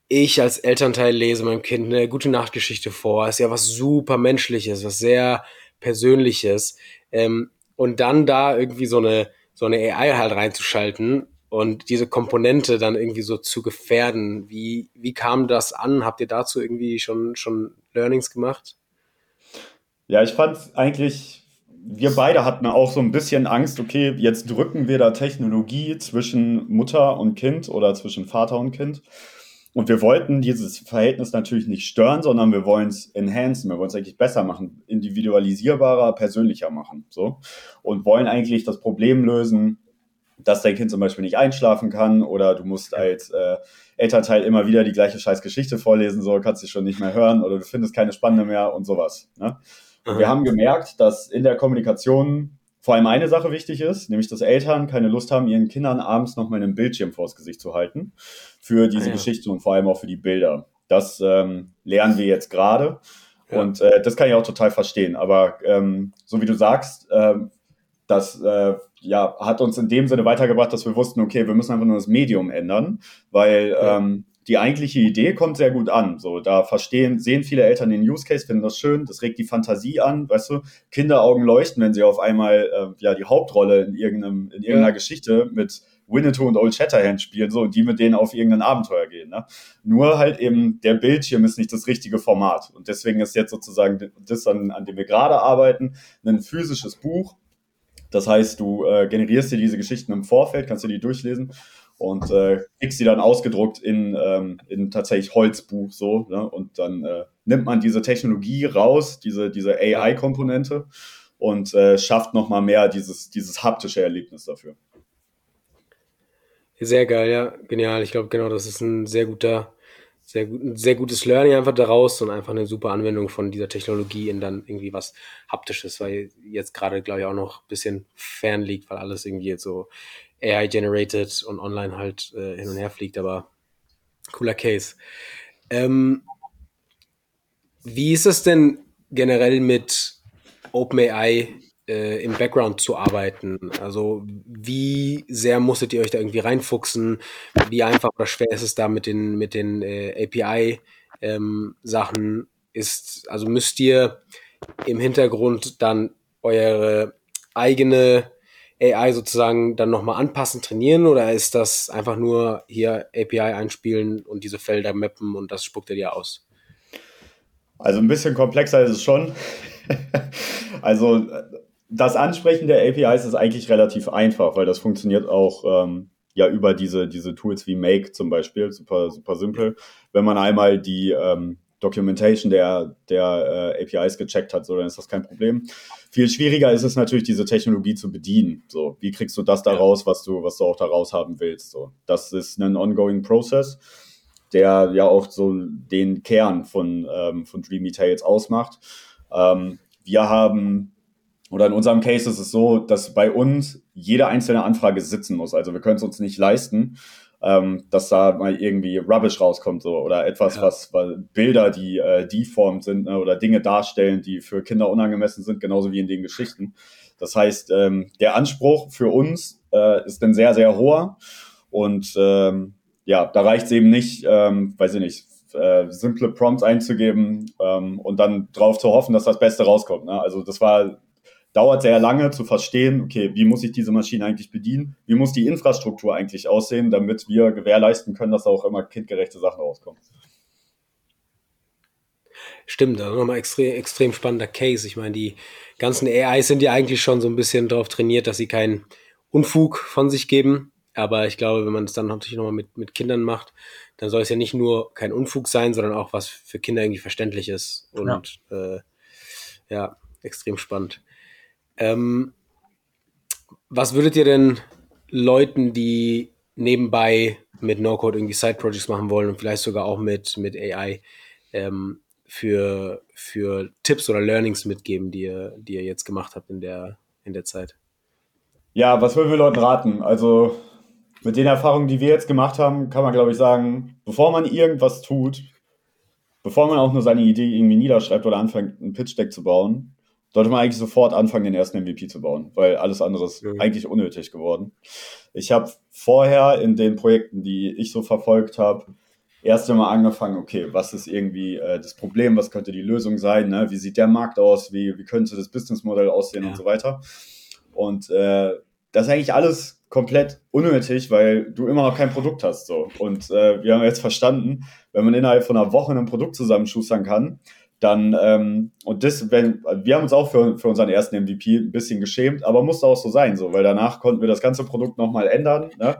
ich als Elternteil lese meinem Kind eine gute Nachtgeschichte vor, ist ja was super Menschliches, was sehr Persönliches. Ähm, und dann da irgendwie so eine, so eine AI halt reinzuschalten und diese Komponente dann irgendwie so zu gefährden. Wie, wie kam das an? Habt ihr dazu irgendwie schon, schon Learnings gemacht? Ja, ich fand eigentlich, wir beide hatten auch so ein bisschen Angst, okay, jetzt drücken wir da Technologie zwischen Mutter und Kind oder zwischen Vater und Kind. Und wir wollten dieses Verhältnis natürlich nicht stören, sondern wir wollen es enhancen, wir wollen es eigentlich besser machen, individualisierbarer, persönlicher machen. So. Und wollen eigentlich das Problem lösen, dass dein Kind zum Beispiel nicht einschlafen kann oder du musst als äh, Elternteil immer wieder die gleiche scheiß Geschichte vorlesen, so kannst du schon nicht mehr hören oder du findest keine spannende mehr und sowas. Ne? Und wir haben gemerkt, dass in der Kommunikation vor allem eine Sache wichtig ist, nämlich dass Eltern keine Lust haben, ihren Kindern abends nochmal einen Bildschirm vors Gesicht zu halten für diese ah, ja. Geschichte und vor allem auch für die Bilder. Das ähm, lernen wir jetzt gerade. Ja. Und äh, das kann ich auch total verstehen. Aber ähm, so wie du sagst, äh, das äh, ja, hat uns in dem Sinne weitergebracht, dass wir wussten, okay, wir müssen einfach nur das Medium ändern, weil ja. ähm, die eigentliche Idee kommt sehr gut an. So, da verstehen, sehen viele Eltern den Use Case, finden das schön, das regt die Fantasie an, weißt du, Kinderaugen leuchten, wenn sie auf einmal äh, ja die Hauptrolle in irgendeinem, in irgendeiner ja. Geschichte mit Winnetou und Old Shatterhand spielen, so, und die mit denen auf irgendein Abenteuer gehen. Ne? Nur halt eben, der Bildschirm ist nicht das richtige Format. Und deswegen ist jetzt sozusagen das, an, an dem wir gerade arbeiten, ein physisches Buch, das heißt, du äh, generierst dir diese Geschichten im Vorfeld, kannst dir die durchlesen und äh, kriegst sie dann ausgedruckt in, ähm, in tatsächlich Holzbuch so. Ne? Und dann äh, nimmt man diese Technologie raus, diese, diese AI-Komponente und äh, schafft nochmal mehr dieses, dieses haptische Erlebnis dafür. Sehr geil, ja, genial. Ich glaube, genau, das ist ein sehr guter sehr, gut, sehr gutes Learning einfach daraus und einfach eine super Anwendung von dieser Technologie in dann irgendwie was Haptisches, weil jetzt gerade, glaube ich, auch noch ein bisschen fern liegt, weil alles irgendwie jetzt so AI-generated und online halt äh, hin und her fliegt, aber cooler Case. Ähm, wie ist es denn generell mit OpenAI äh, im Background zu arbeiten? Also wie sehr musstet ihr euch da irgendwie reinfuchsen? Wie einfach oder schwer ist es da mit den, mit den äh, API-Sachen? Ähm, also müsst ihr im Hintergrund dann eure eigene AI sozusagen dann nochmal anpassen, trainieren oder ist das einfach nur hier API einspielen und diese Felder mappen und das spuckt ihr dir aus? Also ein bisschen komplexer ist es schon. also das Ansprechen der APIs ist eigentlich relativ einfach, weil das funktioniert auch ähm, ja über diese, diese Tools wie Make zum Beispiel, super, super simpel. Wenn man einmal die ähm, Documentation der, der äh, APIs gecheckt hat, so dann ist das kein Problem. Viel schwieriger ist es natürlich, diese Technologie zu bedienen. So, wie kriegst du das da raus, was du, was du auch da raus haben willst? So, das ist ein ongoing Process, der ja auch so den Kern von, ähm, von Dreamy Tales ausmacht. Ähm, wir haben oder in unserem Case ist es so, dass bei uns jede einzelne Anfrage sitzen muss. Also wir können es uns nicht leisten, ähm, dass da mal irgendwie Rubbish rauskommt so, oder etwas, ja. was, was Bilder, die äh, deformed sind ne, oder Dinge darstellen, die für Kinder unangemessen sind, genauso wie in den Geschichten. Das heißt, ähm, der Anspruch für uns äh, ist dann sehr, sehr hoher. Und ähm, ja, da reicht es eben nicht, ähm, weiß ich nicht, äh, simple Prompts einzugeben ähm, und dann drauf zu hoffen, dass das Beste rauskommt. Ne? Also das war dauert sehr lange zu verstehen, okay, wie muss ich diese Maschine eigentlich bedienen? Wie muss die Infrastruktur eigentlich aussehen, damit wir gewährleisten können, dass auch immer kindgerechte Sachen rauskommen? Stimmt, das ist nochmal extrem, extrem spannender Case. Ich meine, die ganzen AIs sind ja eigentlich schon so ein bisschen darauf trainiert, dass sie keinen Unfug von sich geben. Aber ich glaube, wenn man es dann natürlich nochmal mit, mit Kindern macht, dann soll es ja nicht nur kein Unfug sein, sondern auch was für Kinder irgendwie verständlich ist. Und ja, äh, ja extrem spannend. Ähm, was würdet ihr denn Leuten, die nebenbei mit No-Code irgendwie Side-Projects machen wollen und vielleicht sogar auch mit, mit AI, ähm, für, für Tipps oder Learnings mitgeben, die ihr, die ihr jetzt gemacht habt in der, in der Zeit? Ja, was würden wir Leuten raten? Also mit den Erfahrungen, die wir jetzt gemacht haben, kann man, glaube ich, sagen, bevor man irgendwas tut, bevor man auch nur seine Idee irgendwie niederschreibt oder anfängt, ein Pitch-Deck zu bauen, sollte man eigentlich sofort anfangen, den ersten MVP zu bauen, weil alles andere ist mhm. eigentlich unnötig geworden. Ich habe vorher in den Projekten, die ich so verfolgt habe, erst einmal angefangen, okay, was ist irgendwie äh, das Problem, was könnte die Lösung sein, ne? wie sieht der Markt aus, wie, wie könnte das Businessmodell aussehen ja. und so weiter. Und äh, das ist eigentlich alles komplett unnötig, weil du immer noch kein Produkt hast. So. Und äh, wir haben jetzt verstanden, wenn man innerhalb von einer Woche ein Produkt zusammenschustern kann, dann, ähm, und das, wenn, wir haben uns auch für, für unseren ersten MVP ein bisschen geschämt, aber musste auch so sein, so, weil danach konnten wir das ganze Produkt nochmal ändern ne?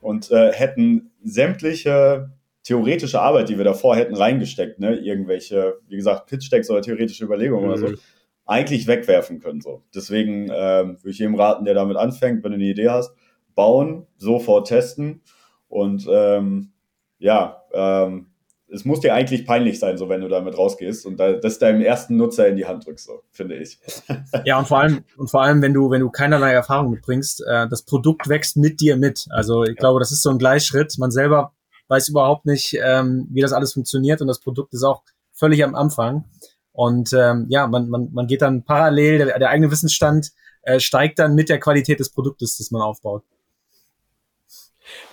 und äh, hätten sämtliche theoretische Arbeit, die wir davor hätten reingesteckt, ne, irgendwelche, wie gesagt, Pitch-Decks oder theoretische Überlegungen mhm. oder so, mhm. eigentlich wegwerfen können. So. Deswegen ähm, würde ich jedem raten, der damit anfängt, wenn du eine Idee hast, bauen, sofort testen und ähm, ja, ähm, es muss dir eigentlich peinlich sein, so wenn du damit rausgehst und das deinem ersten Nutzer in die Hand drückst, so finde ich. Ja, und vor allem, und vor allem, wenn du, wenn du keinerlei Erfahrung mitbringst, äh, das Produkt wächst mit dir mit. Also ich ja. glaube, das ist so ein Gleichschritt. Man selber weiß überhaupt nicht, ähm, wie das alles funktioniert und das Produkt ist auch völlig am Anfang. Und ähm, ja, man, man, man geht dann parallel, der, der eigene Wissensstand äh, steigt dann mit der Qualität des Produktes, das man aufbaut.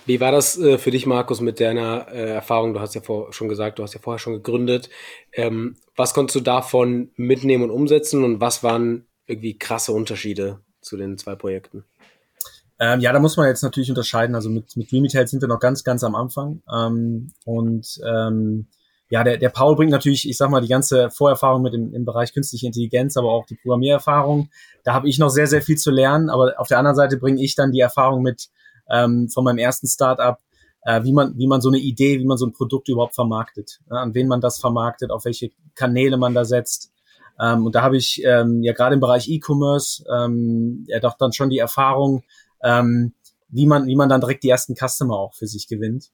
Wie war das äh, für dich, Markus, mit deiner äh, Erfahrung? Du hast ja vor, schon gesagt, du hast ja vorher schon gegründet. Ähm, was konntest du davon mitnehmen und umsetzen und was waren irgendwie krasse Unterschiede zu den zwei Projekten? Ähm, ja, da muss man jetzt natürlich unterscheiden. Also mit, mit Remitel sind wir noch ganz, ganz am Anfang. Ähm, und ähm, ja, der, der Paul bringt natürlich, ich sag mal, die ganze Vorerfahrung mit dem, im Bereich künstliche Intelligenz, aber auch die Programmiererfahrung. Da habe ich noch sehr, sehr viel zu lernen. Aber auf der anderen Seite bringe ich dann die Erfahrung mit ähm, von meinem ersten Startup, äh, wie man, wie man so eine Idee, wie man so ein Produkt überhaupt vermarktet, ja, an wen man das vermarktet, auf welche Kanäle man da setzt. Ähm, und da habe ich ähm, ja gerade im Bereich E-Commerce ähm, ja doch dann schon die Erfahrung, ähm, wie man, wie man dann direkt die ersten Customer auch für sich gewinnt.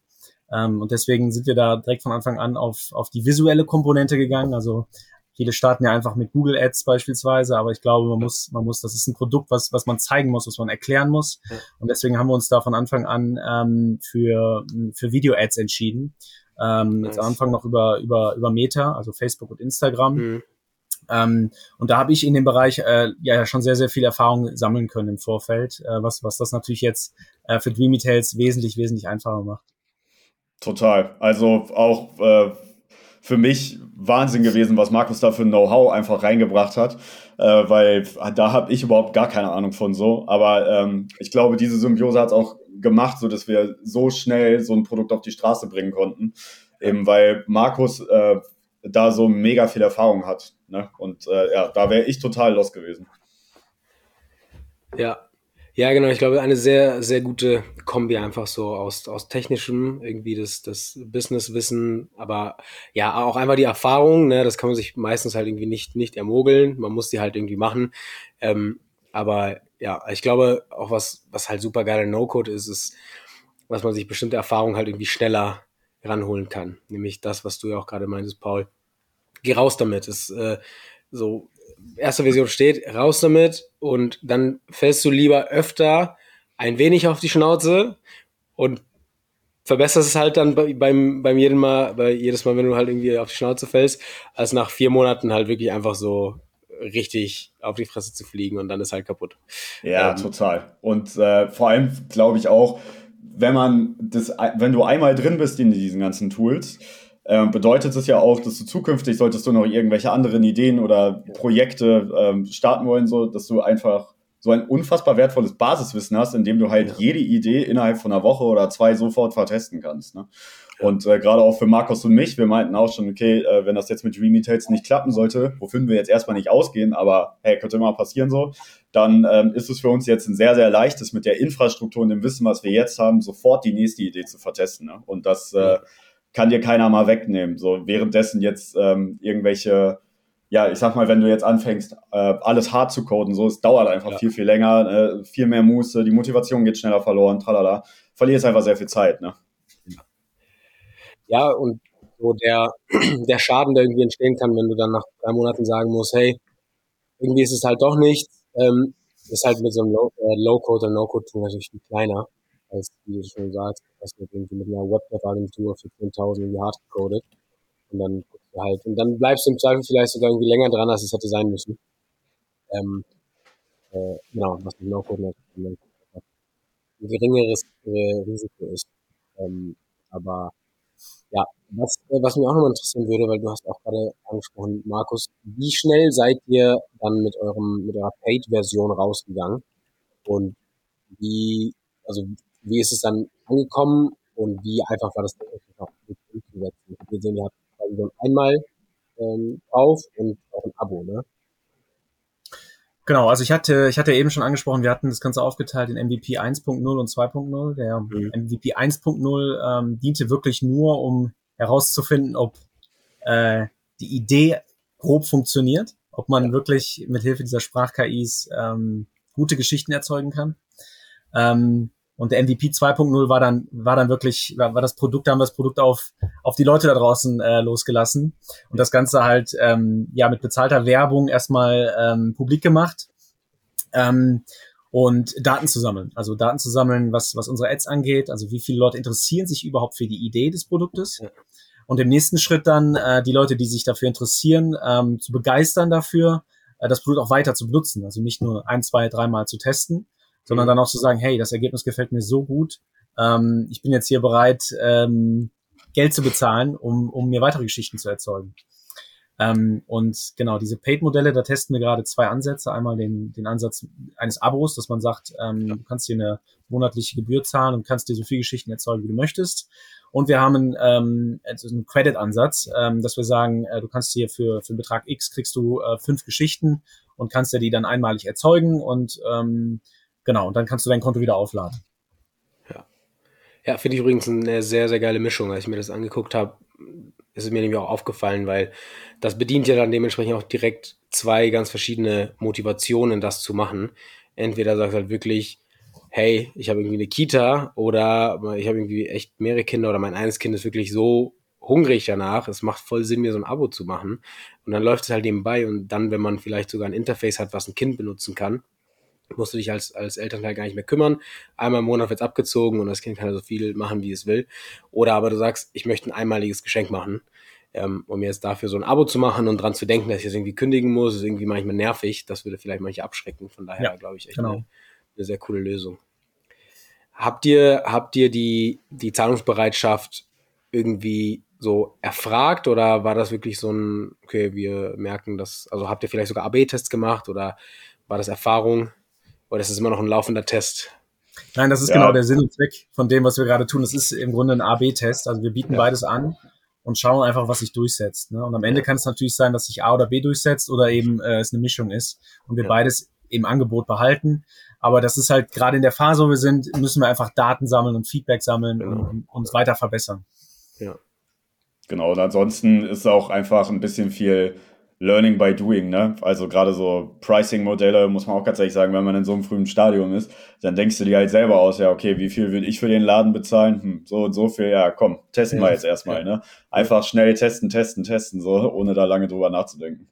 Ähm, und deswegen sind wir da direkt von Anfang an auf, auf die visuelle Komponente gegangen. Also Viele starten ja einfach mit Google Ads beispielsweise, aber ich glaube, man muss, man muss, das ist ein Produkt, was, was man zeigen muss, was man erklären muss. Und deswegen haben wir uns da von Anfang an ähm, für, für Video Ads entschieden. Ähm, nice. Jetzt am Anfang noch über, über, über Meta, also Facebook und Instagram. Mhm. Ähm, und da habe ich in dem Bereich äh, ja schon sehr, sehr viel Erfahrung sammeln können im Vorfeld, äh, was, was das natürlich jetzt äh, für Dreamy Tales wesentlich, wesentlich einfacher macht. Total. Also auch äh, für mich Wahnsinn gewesen, was Markus da für Know-how einfach reingebracht hat, äh, weil da habe ich überhaupt gar keine Ahnung von so. Aber ähm, ich glaube, diese Symbiose hat es auch gemacht, so dass wir so schnell so ein Produkt auf die Straße bringen konnten, eben weil Markus äh, da so mega viel Erfahrung hat. Ne? Und äh, ja, da wäre ich total los gewesen. Ja, ja, genau. Ich glaube, eine sehr, sehr gute Kombi einfach so aus, aus technischem, irgendwie das, das Businesswissen, aber ja, auch einfach die Erfahrung, ne, das kann man sich meistens halt irgendwie nicht, nicht ermogeln. Man muss die halt irgendwie machen. Ähm, aber ja, ich glaube, auch was, was halt super geil in No-Code ist, ist, dass man sich bestimmte Erfahrungen halt irgendwie schneller ranholen kann. Nämlich das, was du ja auch gerade meintest, Paul. Geh raus damit. ist äh, so erste Version steht, raus damit und dann fällst du lieber öfter ein wenig auf die Schnauze und verbesserst es halt dann beim, beim jedem Mal, bei jedes Mal, wenn du halt irgendwie auf die Schnauze fällst, als nach vier Monaten halt wirklich einfach so richtig auf die Fresse zu fliegen und dann ist halt kaputt. Ja, ähm, total. Und äh, vor allem glaube ich auch, wenn man das, wenn du einmal drin bist in diesen ganzen Tools, ähm, bedeutet es ja auch, dass du zukünftig, solltest du noch irgendwelche anderen Ideen oder Projekte ähm, starten wollen, so dass du einfach so ein unfassbar wertvolles Basiswissen hast, in dem du halt ja. jede Idee innerhalb von einer Woche oder zwei sofort vertesten kannst. Ne? Und äh, gerade auch für Markus und mich, wir meinten auch schon, okay, äh, wenn das jetzt mit Dreamy Tales nicht klappen sollte, wofür wir jetzt erstmal nicht ausgehen, aber hey, könnte immer passieren so, dann ähm, ist es für uns jetzt ein sehr, sehr leichtes, mit der Infrastruktur und dem Wissen, was wir jetzt haben, sofort die nächste Idee zu vertesten. Ne? Und das äh, kann dir keiner mal wegnehmen. So währenddessen jetzt ähm, irgendwelche ja, ich sag mal, wenn du jetzt anfängst, äh, alles hart zu coden, so, es dauert einfach ja. viel, viel länger, äh, viel mehr Muße, die Motivation geht schneller verloren, tralala. Verlierst einfach sehr viel Zeit, ne? Ja, und so der, der Schaden, der irgendwie entstehen kann, wenn du dann nach drei Monaten sagen musst, hey, irgendwie ist es halt doch nicht, ähm, ist halt mit so einem äh, Low-Code- oder No-Code-Tool natürlich viel kleiner, als wie du schon sagst, dass du irgendwie mit einer Web-Agentur für 10.000 irgendwie hart gecodet und dann halt. Und dann bleibst du im Zweifel vielleicht sogar irgendwie länger dran, als es hätte sein müssen. Ähm, äh, genau, was mit No-Code ein geringeres äh, Risiko ist. Ähm, aber ja, was, äh, was mich auch nochmal interessieren würde, weil du hast auch gerade angesprochen, Markus, wie schnell seid ihr dann mit eurem, mit eurer Paid-Version rausgegangen? Und wie, also wie ist es dann angekommen und wie einfach war das auch umzusetzen? Wir sehen, ihr habt quasi einmal ähm, auf und auch ein Abo, ne? Genau, also ich hatte, ich hatte eben schon angesprochen, wir hatten das Ganze aufgeteilt in MVP 1.0 und 2.0. Der mhm. MVP 1.0 ähm, diente wirklich nur, um herauszufinden, ob äh, die Idee grob funktioniert, ob man wirklich mit Hilfe dieser Sprach-KIs ähm, gute Geschichten erzeugen kann. Ähm, und der MVP 2.0 war dann, war dann wirklich, war, war das Produkt, da haben wir das Produkt auf, auf die Leute da draußen äh, losgelassen und das Ganze halt ähm, ja mit bezahlter Werbung erstmal ähm, publik gemacht. Ähm, und Daten zu sammeln. Also Daten zu sammeln, was, was unsere Ads angeht, also wie viele Leute interessieren sich überhaupt für die Idee des Produktes. Und im nächsten Schritt dann äh, die Leute, die sich dafür interessieren, ähm, zu begeistern dafür, äh, das Produkt auch weiter zu benutzen. Also nicht nur ein, zwei, dreimal zu testen, sondern mhm. dann auch zu sagen, hey, das Ergebnis gefällt mir so gut, ähm, ich bin jetzt hier bereit, ähm, Geld zu bezahlen, um, um mir weitere Geschichten zu erzeugen. Ähm, und genau, diese Paid-Modelle, da testen wir gerade zwei Ansätze. Einmal den, den Ansatz eines Abos, dass man sagt, ähm, du kannst dir eine monatliche Gebühr zahlen und kannst dir so viele Geschichten erzeugen, wie du möchtest. Und wir haben ähm, also einen Credit-Ansatz, ähm, dass wir sagen, äh, du kannst hier für, für einen Betrag X kriegst du äh, fünf Geschichten und kannst dir die dann einmalig erzeugen und ähm, Genau, und dann kannst du dein Konto wieder aufladen. Ja, ja finde ich übrigens eine sehr, sehr geile Mischung. Als ich mir das angeguckt habe, ist es mir nämlich auch aufgefallen, weil das bedient ja dann dementsprechend auch direkt zwei ganz verschiedene Motivationen, das zu machen. Entweder sagst du halt wirklich, hey, ich habe irgendwie eine Kita oder ich habe irgendwie echt mehrere Kinder oder mein eines Kind ist wirklich so hungrig danach, es macht voll Sinn, mir so ein Abo zu machen. Und dann läuft es halt nebenbei und dann, wenn man vielleicht sogar ein Interface hat, was ein Kind benutzen kann, musst du dich als, als Elternteil gar nicht mehr kümmern. Einmal im Monat wird's abgezogen und das Kind kann so viel machen, wie es will. Oder aber du sagst, ich möchte ein einmaliges Geschenk machen. Ähm, um jetzt dafür so ein Abo zu machen und dran zu denken, dass ich jetzt irgendwie kündigen muss, ist irgendwie manchmal nervig. Das würde vielleicht manche abschrecken. Von daher ja, glaube ich echt genau. eine, eine sehr coole Lösung. Habt ihr, habt ihr die, die Zahlungsbereitschaft irgendwie so erfragt oder war das wirklich so ein, okay, wir merken das, also habt ihr vielleicht sogar AB-Tests gemacht oder war das Erfahrung? Oder ist es immer noch ein laufender Test? Nein, das ist ja. genau der Sinn und Zweck von dem, was wir gerade tun. Das ist im Grunde ein A-B-Test. Also wir bieten ja. beides an und schauen einfach, was sich durchsetzt. Ne? Und am Ende kann es natürlich sein, dass sich A oder B durchsetzt oder eben äh, es eine Mischung ist und wir ja. beides im Angebot behalten. Aber das ist halt gerade in der Phase, wo wir sind, müssen wir einfach Daten sammeln und Feedback sammeln genau. und uns weiter verbessern. Ja. Genau, und ansonsten ist auch einfach ein bisschen viel Learning by Doing, ne? Also gerade so Pricing-Modelle, muss man auch ganz ehrlich sagen, wenn man in so einem frühen Stadium ist, dann denkst du dir halt selber aus, ja, okay, wie viel will ich für den Laden bezahlen? Hm, so und so viel, ja, komm, testen wir jetzt erstmal, ja. ne? Einfach schnell testen, testen, testen, so, ohne da lange drüber nachzudenken.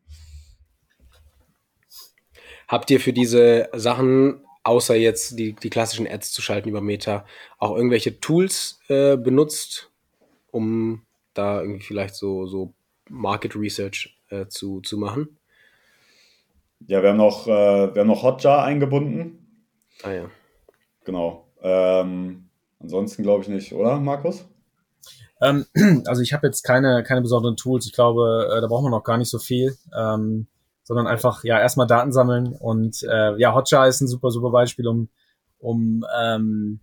Habt ihr für diese Sachen, außer jetzt die, die klassischen Ads zu schalten über Meta, auch irgendwelche Tools äh, benutzt, um da irgendwie vielleicht so, so Market Research äh, zu, zu machen. Ja, wir haben noch, äh, wir haben noch Hotjar eingebunden. Ah ja. Genau. Ähm, ansonsten glaube ich nicht, oder, Markus? Ähm, also ich habe jetzt keine, keine besonderen Tools. Ich glaube, äh, da braucht man noch gar nicht so viel. Ähm, sondern einfach ja erstmal Daten sammeln und äh, ja, Hotjar ist ein super, super Beispiel, um, um ähm,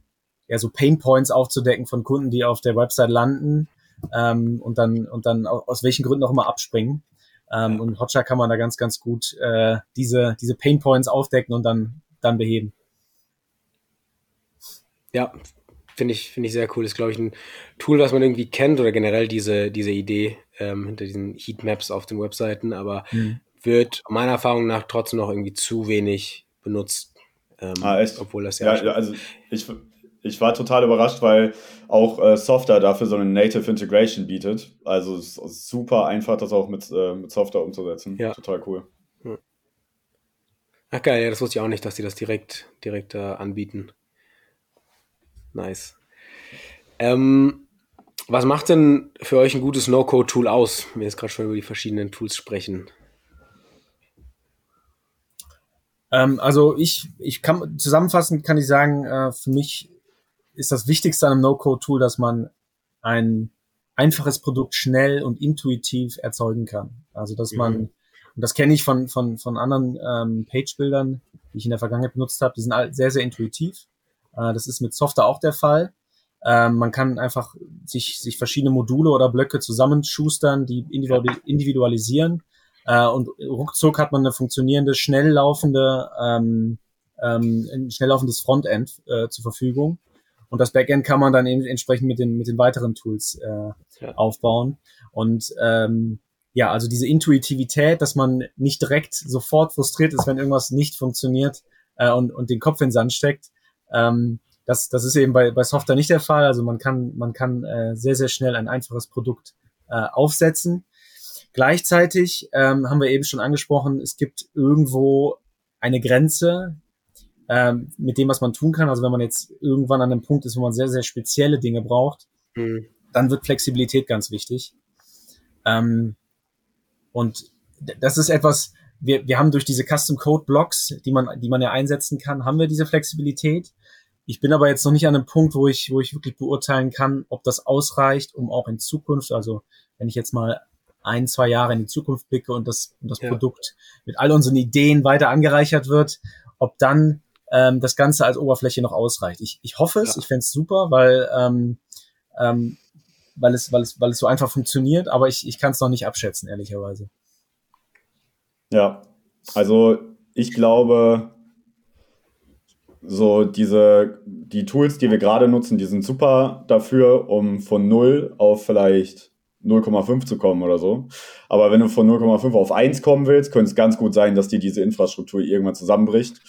ja, so Pain Points aufzudecken von Kunden, die auf der Website landen ähm, und dann und dann aus welchen Gründen auch immer abspringen. Ähm, und Hotjar kann man da ganz, ganz gut äh, diese, diese Pain Points aufdecken und dann, dann beheben. Ja, finde ich, finde ich sehr cool. Ist, glaube ich, ein Tool, was man irgendwie kennt oder generell diese, diese Idee ähm, hinter diesen Heatmaps auf den Webseiten, aber mhm. wird meiner Erfahrung nach trotzdem noch irgendwie zu wenig benutzt. Ähm, ah, echt? Obwohl das ja. Ja, also ich, ich war total überrascht, weil auch äh, Software dafür so eine Native Integration bietet. Also es ist super einfach, das auch mit, äh, mit Software umzusetzen. Ja. Total cool. Ach geil, ja, das wusste ich auch nicht, dass die das direkt, direkt äh, anbieten. Nice. Ähm, was macht denn für euch ein gutes No-Code-Tool aus? Wir jetzt gerade schon über die verschiedenen Tools sprechen. Ähm, also ich, ich kann zusammenfassend kann ich sagen, äh, für mich ist das Wichtigste an einem No-Code-Tool, dass man ein einfaches Produkt schnell und intuitiv erzeugen kann. Also dass man, mhm. und das kenne ich von, von, von anderen ähm, Page-Bildern, die ich in der Vergangenheit benutzt habe, die sind sehr, sehr intuitiv. Äh, das ist mit Software auch der Fall. Ähm, man kann einfach sich, sich verschiedene Module oder Blöcke zusammenschustern, die individualisieren. Äh, und ruckzuck hat man eine funktionierende, schnell laufende, ähm, ähm, ein schnell laufendes Frontend äh, zur Verfügung. Und das Backend kann man dann eben entsprechend mit den, mit den weiteren Tools äh, ja. aufbauen. Und ähm, ja, also diese Intuitivität, dass man nicht direkt sofort frustriert ist, wenn irgendwas nicht funktioniert äh, und, und den Kopf in den Sand steckt. Ähm, das, das ist eben bei, bei Software nicht der Fall. Also man kann, man kann äh, sehr, sehr schnell ein einfaches Produkt äh, aufsetzen. Gleichzeitig ähm, haben wir eben schon angesprochen, es gibt irgendwo eine Grenze, ähm, mit dem, was man tun kann. Also wenn man jetzt irgendwann an einem Punkt ist, wo man sehr, sehr spezielle Dinge braucht, mhm. dann wird Flexibilität ganz wichtig. Ähm, und das ist etwas, wir, wir haben durch diese Custom Code Blocks, die man, die man ja einsetzen kann, haben wir diese Flexibilität. Ich bin aber jetzt noch nicht an einem Punkt, wo ich, wo ich wirklich beurteilen kann, ob das ausreicht, um auch in Zukunft, also wenn ich jetzt mal ein, zwei Jahre in die Zukunft blicke und das, und das ja. Produkt mit all unseren Ideen weiter angereichert wird, ob dann ähm, das Ganze als Oberfläche noch ausreicht. Ich, ich hoffe es, ja. ich fände es super, weil, ähm, ähm, weil, es, weil, es, weil es so einfach funktioniert, aber ich, ich kann es noch nicht abschätzen, ehrlicherweise. Ja, also ich glaube, so diese, die Tools, die wir gerade nutzen, die sind super dafür, um von 0 auf vielleicht 0,5 zu kommen oder so. Aber wenn du von 0,5 auf 1 kommen willst, könnte es ganz gut sein, dass dir diese Infrastruktur irgendwann zusammenbricht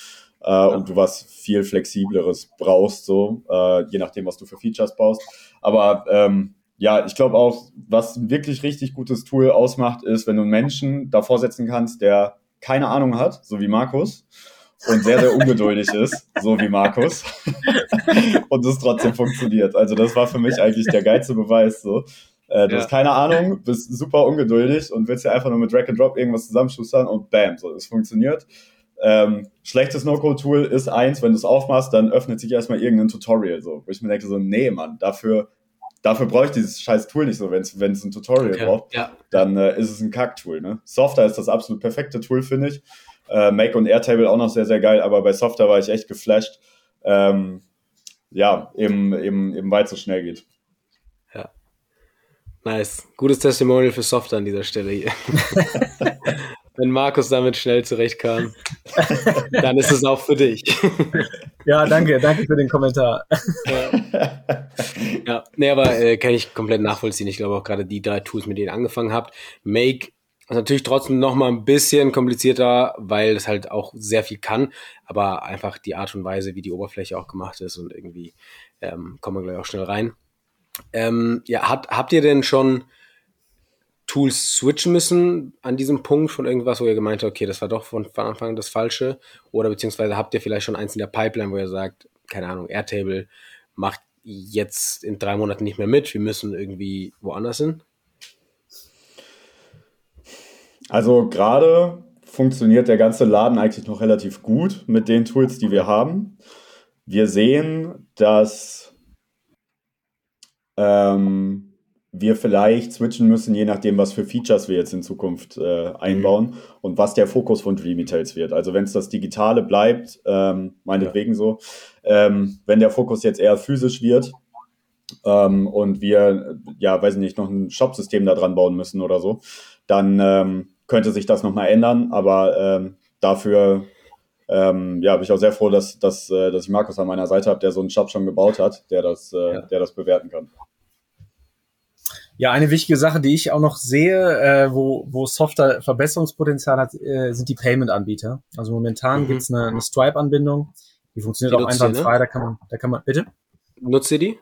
äh, ja. und du was viel flexibleres brauchst, so, äh, je nachdem, was du für Features baust. Aber ähm, ja, ich glaube auch, was ein wirklich richtig gutes Tool ausmacht, ist, wenn du einen Menschen davor setzen kannst, der keine Ahnung hat, so wie Markus, und sehr, sehr ungeduldig ist, so wie Markus, und es trotzdem funktioniert. Also das war für mich eigentlich der geilste Beweis, so. Äh, du ja. hast keine Ahnung, bist super ungeduldig und willst ja einfach nur mit Drag and Drop irgendwas zusammenschustern und bam, so, es funktioniert. Ähm, schlechtes No-Code-Tool ist eins, wenn du es aufmachst, dann öffnet sich erstmal irgendein Tutorial, so, wo ich mir denke, so, nee, Mann, dafür, dafür brauche ich dieses scheiß Tool nicht so, wenn es ein Tutorial okay. braucht, ja. dann äh, ist es ein Kack-Tool, ne? Software ist das absolut perfekte Tool, finde ich. Äh, Make und Airtable auch noch sehr, sehr geil, aber bei Software war ich echt geflasht. Ähm, ja, eben, eben, eben weil es so schnell geht. Ja. Nice. Gutes Testimonial für Software an dieser Stelle hier. wenn Markus damit schnell zurechtkam, dann ist es auch für dich. ja, danke, danke für den Kommentar. ja, nee, aber äh, kann ich komplett nachvollziehen. Ich glaube auch gerade die drei Tools, mit denen ihr angefangen habt. Make ist natürlich trotzdem noch mal ein bisschen komplizierter, weil es halt auch sehr viel kann, aber einfach die Art und Weise, wie die Oberfläche auch gemacht ist und irgendwie ähm, kommen wir gleich auch schnell rein. Ähm, ja, habt, habt ihr denn schon Tools switchen müssen an diesem Punkt von irgendwas, wo ihr gemeint habt, okay, das war doch von, Anfang an das Falsche? Oder beziehungsweise habt ihr vielleicht schon eins in der Pipeline, wo ihr sagt, keine Ahnung, Airtable macht jetzt in drei Monaten nicht mehr mit, wir müssen irgendwie woanders hin? Also gerade funktioniert der ganze Laden eigentlich noch relativ gut mit den Tools, die wir haben. Wir sehen, dass ähm, wir vielleicht switchen müssen, je nachdem, was für Features wir jetzt in Zukunft äh, einbauen mhm. und was der Fokus von Dreamy Tales wird. Also wenn es das Digitale bleibt, ähm, meinetwegen ja. so, ähm, wenn der Fokus jetzt eher physisch wird ähm, und wir, ja, weiß ich nicht, noch ein Shop-System da dran bauen müssen oder so, dann ähm, könnte sich das nochmal ändern, aber ähm, dafür ähm, ja, bin ich auch sehr froh, dass, dass, äh, dass ich Markus an meiner Seite habe, der so einen Shop schon gebaut hat, der das, äh, ja. der das bewerten kann. Ja, eine wichtige Sache, die ich auch noch sehe, äh, wo, wo Software Verbesserungspotenzial hat, äh, sind die Payment-Anbieter. Also momentan mhm. gibt's eine, eine Stripe-Anbindung, die funktioniert die auch einwandfrei, ne? da kann man, da kann man, bitte? Nutzt ihr die?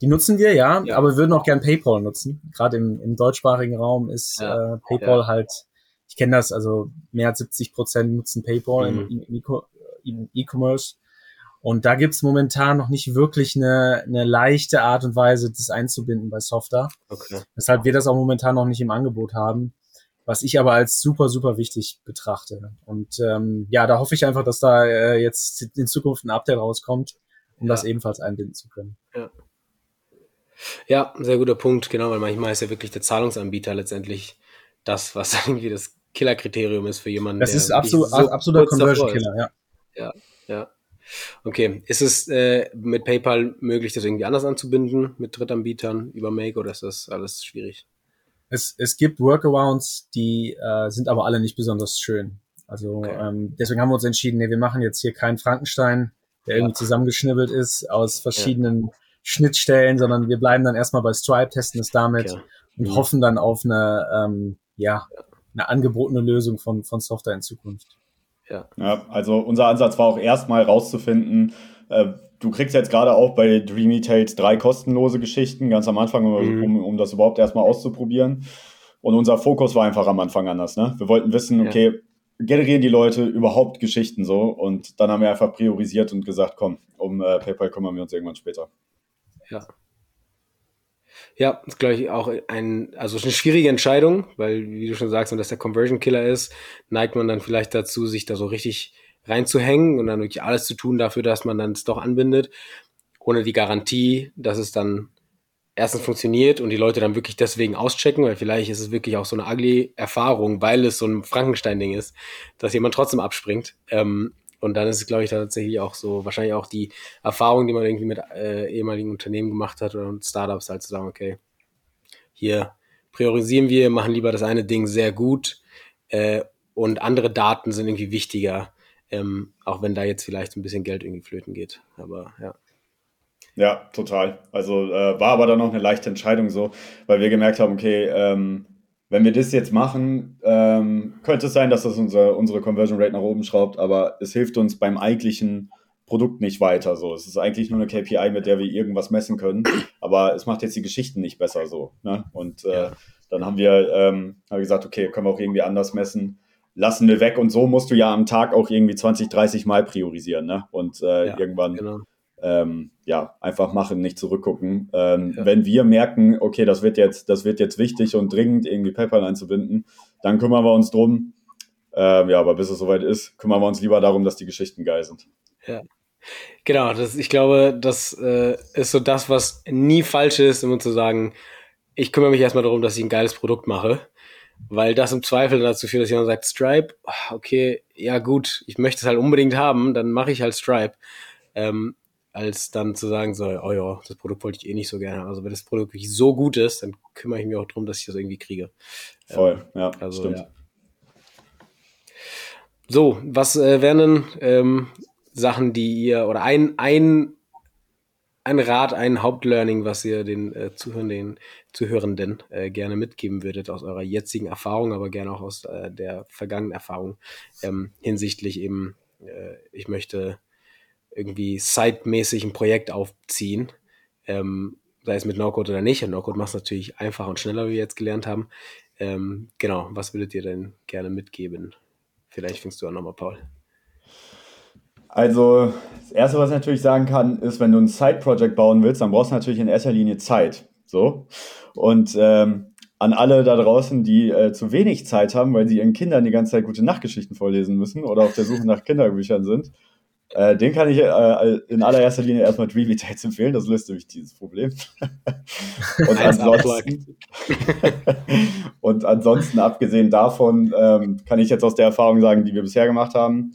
Die nutzen wir, ja, ja. aber wir würden auch gern PayPal nutzen. Gerade im, im deutschsprachigen Raum ist ja. äh, PayPal ja. halt, ich kenne das, also mehr als 70 Prozent nutzen PayPal mhm. im E-Commerce. Und da gibt's momentan noch nicht wirklich eine, eine leichte Art und Weise, das einzubinden bei Softer. Okay. Weshalb wir das auch momentan noch nicht im Angebot haben, was ich aber als super, super wichtig betrachte. Und ähm, ja, da hoffe ich einfach, dass da äh, jetzt in Zukunft ein Update rauskommt, um ja. das ebenfalls einbinden zu können. Ja. ja, sehr guter Punkt, genau, weil manchmal ist ja wirklich der Zahlungsanbieter letztendlich das, was irgendwie das Killerkriterium ist für jemanden. Das ist absolut, so absoluter Conversion-Killer, ja. Ja, ja. Okay, ist es äh, mit PayPal möglich, das irgendwie anders anzubinden mit Drittanbietern über Make oder ist das alles schwierig? Es, es gibt Workarounds, die äh, sind aber alle nicht besonders schön. Also okay. ähm, deswegen haben wir uns entschieden, nee, wir machen jetzt hier keinen Frankenstein, der ja. irgendwie zusammengeschnibbelt ist aus verschiedenen ja. Schnittstellen, sondern wir bleiben dann erstmal bei Stripe, testen es damit okay. und mhm. hoffen dann auf eine, ähm, ja, eine angebotene Lösung von, von Software in Zukunft. Ja. ja. Also unser Ansatz war auch erstmal rauszufinden, äh, du kriegst jetzt gerade auch bei Dreamy Tales drei kostenlose Geschichten, ganz am Anfang, mhm. um, um das überhaupt erstmal auszuprobieren. Und unser Fokus war einfach am Anfang anders. Ne? Wir wollten wissen, okay, ja. generieren die Leute überhaupt Geschichten so? Und dann haben wir einfach priorisiert und gesagt, komm, um äh, PayPal kümmern wir uns irgendwann später. Ja. Ja, ist glaube ich auch ein, also eine schwierige Entscheidung, weil, wie du schon sagst, wenn das der Conversion Killer ist, neigt man dann vielleicht dazu, sich da so richtig reinzuhängen und dann wirklich alles zu tun dafür, dass man dann es doch anbindet, ohne die Garantie, dass es dann erstens funktioniert und die Leute dann wirklich deswegen auschecken, weil vielleicht ist es wirklich auch so eine ugly Erfahrung, weil es so ein Frankenstein-Ding ist, dass jemand trotzdem abspringt. Ähm, und dann ist es, glaube ich, tatsächlich auch so, wahrscheinlich auch die Erfahrung, die man irgendwie mit äh, ehemaligen Unternehmen gemacht hat oder Startups, halt zu sagen, okay, hier priorisieren wir, machen lieber das eine Ding sehr gut äh, und andere Daten sind irgendwie wichtiger, ähm, auch wenn da jetzt vielleicht ein bisschen Geld irgendwie flöten geht. Aber ja. Ja, total. Also äh, war aber dann noch eine leichte Entscheidung so, weil wir gemerkt haben, okay, ähm, wenn wir das jetzt machen, ähm, könnte es sein, dass das unser, unsere Conversion Rate nach oben schraubt, aber es hilft uns beim eigentlichen Produkt nicht weiter. So, es ist eigentlich nur eine KPI, mit der wir irgendwas messen können, aber es macht jetzt die Geschichten nicht besser so. Ne? Und äh, ja. dann haben wir, ähm, haben gesagt, okay, können wir auch irgendwie anders messen. Lassen wir weg und so musst du ja am Tag auch irgendwie 20, 30 Mal priorisieren. Ne? Und äh, ja, irgendwann genau ähm, ja, einfach machen, nicht zurückgucken. Ähm, ja. Wenn wir merken, okay, das wird jetzt, das wird jetzt wichtig und dringend irgendwie PayPal einzubinden, dann kümmern wir uns drum. Ähm, ja, aber bis es soweit ist, kümmern wir uns lieber darum, dass die Geschichten geil sind. Ja. Genau, das, ich glaube, das äh, ist so das, was nie falsch ist, immer zu sagen, ich kümmere mich erstmal darum, dass ich ein geiles Produkt mache, weil das im Zweifel dazu führt, dass jemand sagt, Stripe, ah, okay, ja gut, ich möchte es halt unbedingt haben, dann mache ich halt Stripe. Ähm, als dann zu sagen, so, oh ja, das Produkt wollte ich eh nicht so gerne. Also wenn das Produkt wirklich so gut ist, dann kümmere ich mich auch darum, dass ich das irgendwie kriege. Voll, ähm, ja, also, stimmt. Ja. So, was äh, wären denn ähm, Sachen, die ihr, oder ein, ein, ein Rat, ein Hauptlearning, was ihr den äh, Zuhörenden, Zuhörenden äh, gerne mitgeben würdet aus eurer jetzigen Erfahrung, aber gerne auch aus äh, der vergangenen Erfahrung ähm, hinsichtlich eben, äh, ich möchte irgendwie sidemäßig ein Projekt aufziehen, ähm, sei es mit No-Code oder nicht. Und No-Code macht es natürlich einfacher und schneller, wie wir jetzt gelernt haben. Ähm, genau, was würdet ihr denn gerne mitgeben? Vielleicht fängst du an nochmal, Paul. Also, das Erste, was ich natürlich sagen kann, ist, wenn du ein Side-Project bauen willst, dann brauchst du natürlich in erster Linie Zeit. So. Und ähm, an alle da draußen, die äh, zu wenig Zeit haben, weil sie ihren Kindern die ganze Zeit gute Nachtgeschichten vorlesen müssen oder auf der Suche nach Kinderbüchern sind, Äh, den kann ich äh, in allererster Linie erstmal Dreamy Tates empfehlen, das löst nämlich dieses Problem. und, ansonsten, und ansonsten, abgesehen davon, ähm, kann ich jetzt aus der Erfahrung sagen, die wir bisher gemacht haben,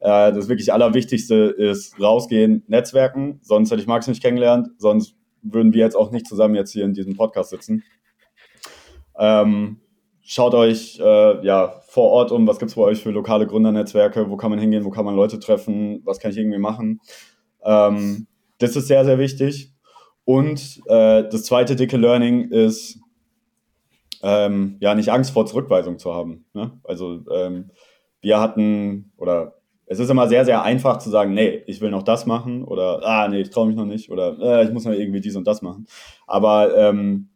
äh, das wirklich Allerwichtigste ist rausgehen, Netzwerken, sonst hätte ich Max nicht kennengelernt, sonst würden wir jetzt auch nicht zusammen jetzt hier in diesem Podcast sitzen. Ähm, schaut euch äh, ja vor Ort um, was gibt es bei euch für lokale Gründernetzwerke, wo kann man hingehen, wo kann man Leute treffen, was kann ich irgendwie machen. Ähm, das ist sehr, sehr wichtig. Und äh, das zweite dicke Learning ist, ähm, ja, nicht Angst vor Zurückweisung zu haben. Ne? Also ähm, wir hatten, oder es ist immer sehr, sehr einfach zu sagen, nee, ich will noch das machen oder, ah, nee, ich traue mich noch nicht oder äh, ich muss noch irgendwie dies und das machen. Aber ähm,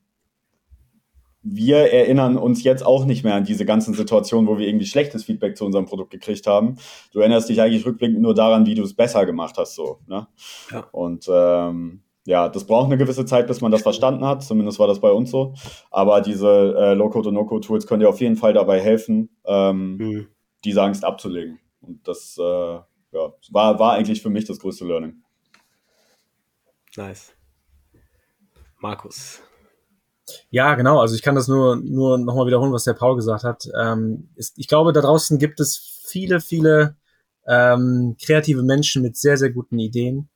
wir erinnern uns jetzt auch nicht mehr an diese ganzen Situationen, wo wir irgendwie schlechtes Feedback zu unserem Produkt gekriegt haben. Du erinnerst dich eigentlich rückblickend nur daran, wie du es besser gemacht hast, so. Ne? Ja. Und ähm, ja, das braucht eine gewisse Zeit, bis man das verstanden hat. Zumindest war das bei uns so. Aber diese äh, Low-Code und No-Code-Tools können dir auf jeden Fall dabei helfen, ähm, mhm. diese Angst abzulegen. Und das äh, ja, war, war eigentlich für mich das größte Learning. Nice. Markus. Ja, genau. Also ich kann das nur, nur nochmal wiederholen, was der Paul gesagt hat. Ähm, ist, ich glaube, da draußen gibt es viele, viele ähm, kreative Menschen mit sehr, sehr guten Ideen.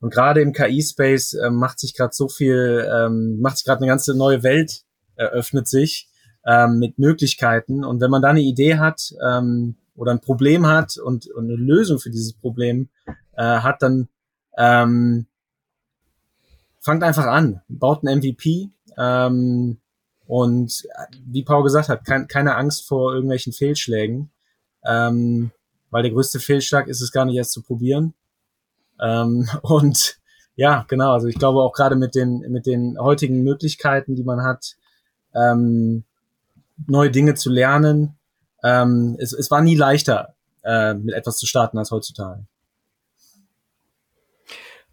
Und gerade im KI-Space äh, macht sich gerade so viel, ähm, macht sich gerade eine ganze neue Welt eröffnet sich ähm, mit Möglichkeiten. Und wenn man da eine Idee hat ähm, oder ein Problem hat und, und eine Lösung für dieses Problem äh, hat, dann ähm, fangt einfach an, baut ein MVP, ähm, und wie Paul gesagt hat, kein, keine Angst vor irgendwelchen Fehlschlägen, ähm, weil der größte Fehlschlag ist es gar nicht erst zu probieren. Ähm, und ja, genau, also ich glaube auch gerade mit den, mit den heutigen Möglichkeiten, die man hat, ähm, neue Dinge zu lernen, ähm, es, es war nie leichter, äh, mit etwas zu starten als heutzutage.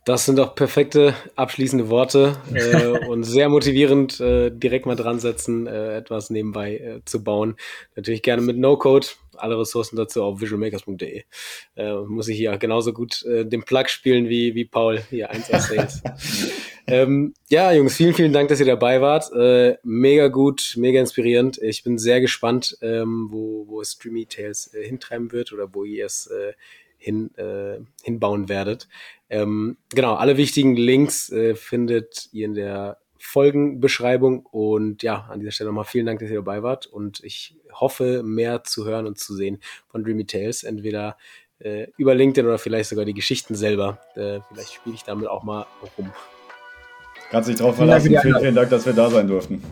Das sind doch perfekte abschließende Worte äh, und sehr motivierend, äh, direkt mal dran setzen, äh, etwas nebenbei äh, zu bauen. Natürlich gerne mit No-Code. Alle Ressourcen dazu auf visualmakers.de. Äh, muss ich hier genauso gut äh, den Plug spielen wie, wie Paul hier 1 Sales. ähm, ja, Jungs, vielen, vielen Dank, dass ihr dabei wart. Äh, mega gut, mega inspirierend. Ich bin sehr gespannt, ähm, wo, wo Streamy Tales äh, hintreiben wird oder wo ihr es äh, hin, äh, hinbauen werdet. Ähm, genau, alle wichtigen Links äh, findet ihr in der Folgenbeschreibung. Und ja, an dieser Stelle nochmal vielen Dank, dass ihr dabei wart. Und ich hoffe, mehr zu hören und zu sehen von Dreamy Tales. Entweder äh, über LinkedIn oder vielleicht sogar die Geschichten selber. Äh, vielleicht spiele ich damit auch mal rum. Kannst dich drauf verlassen. Vielen, vielen Dank, dass wir da sein durften.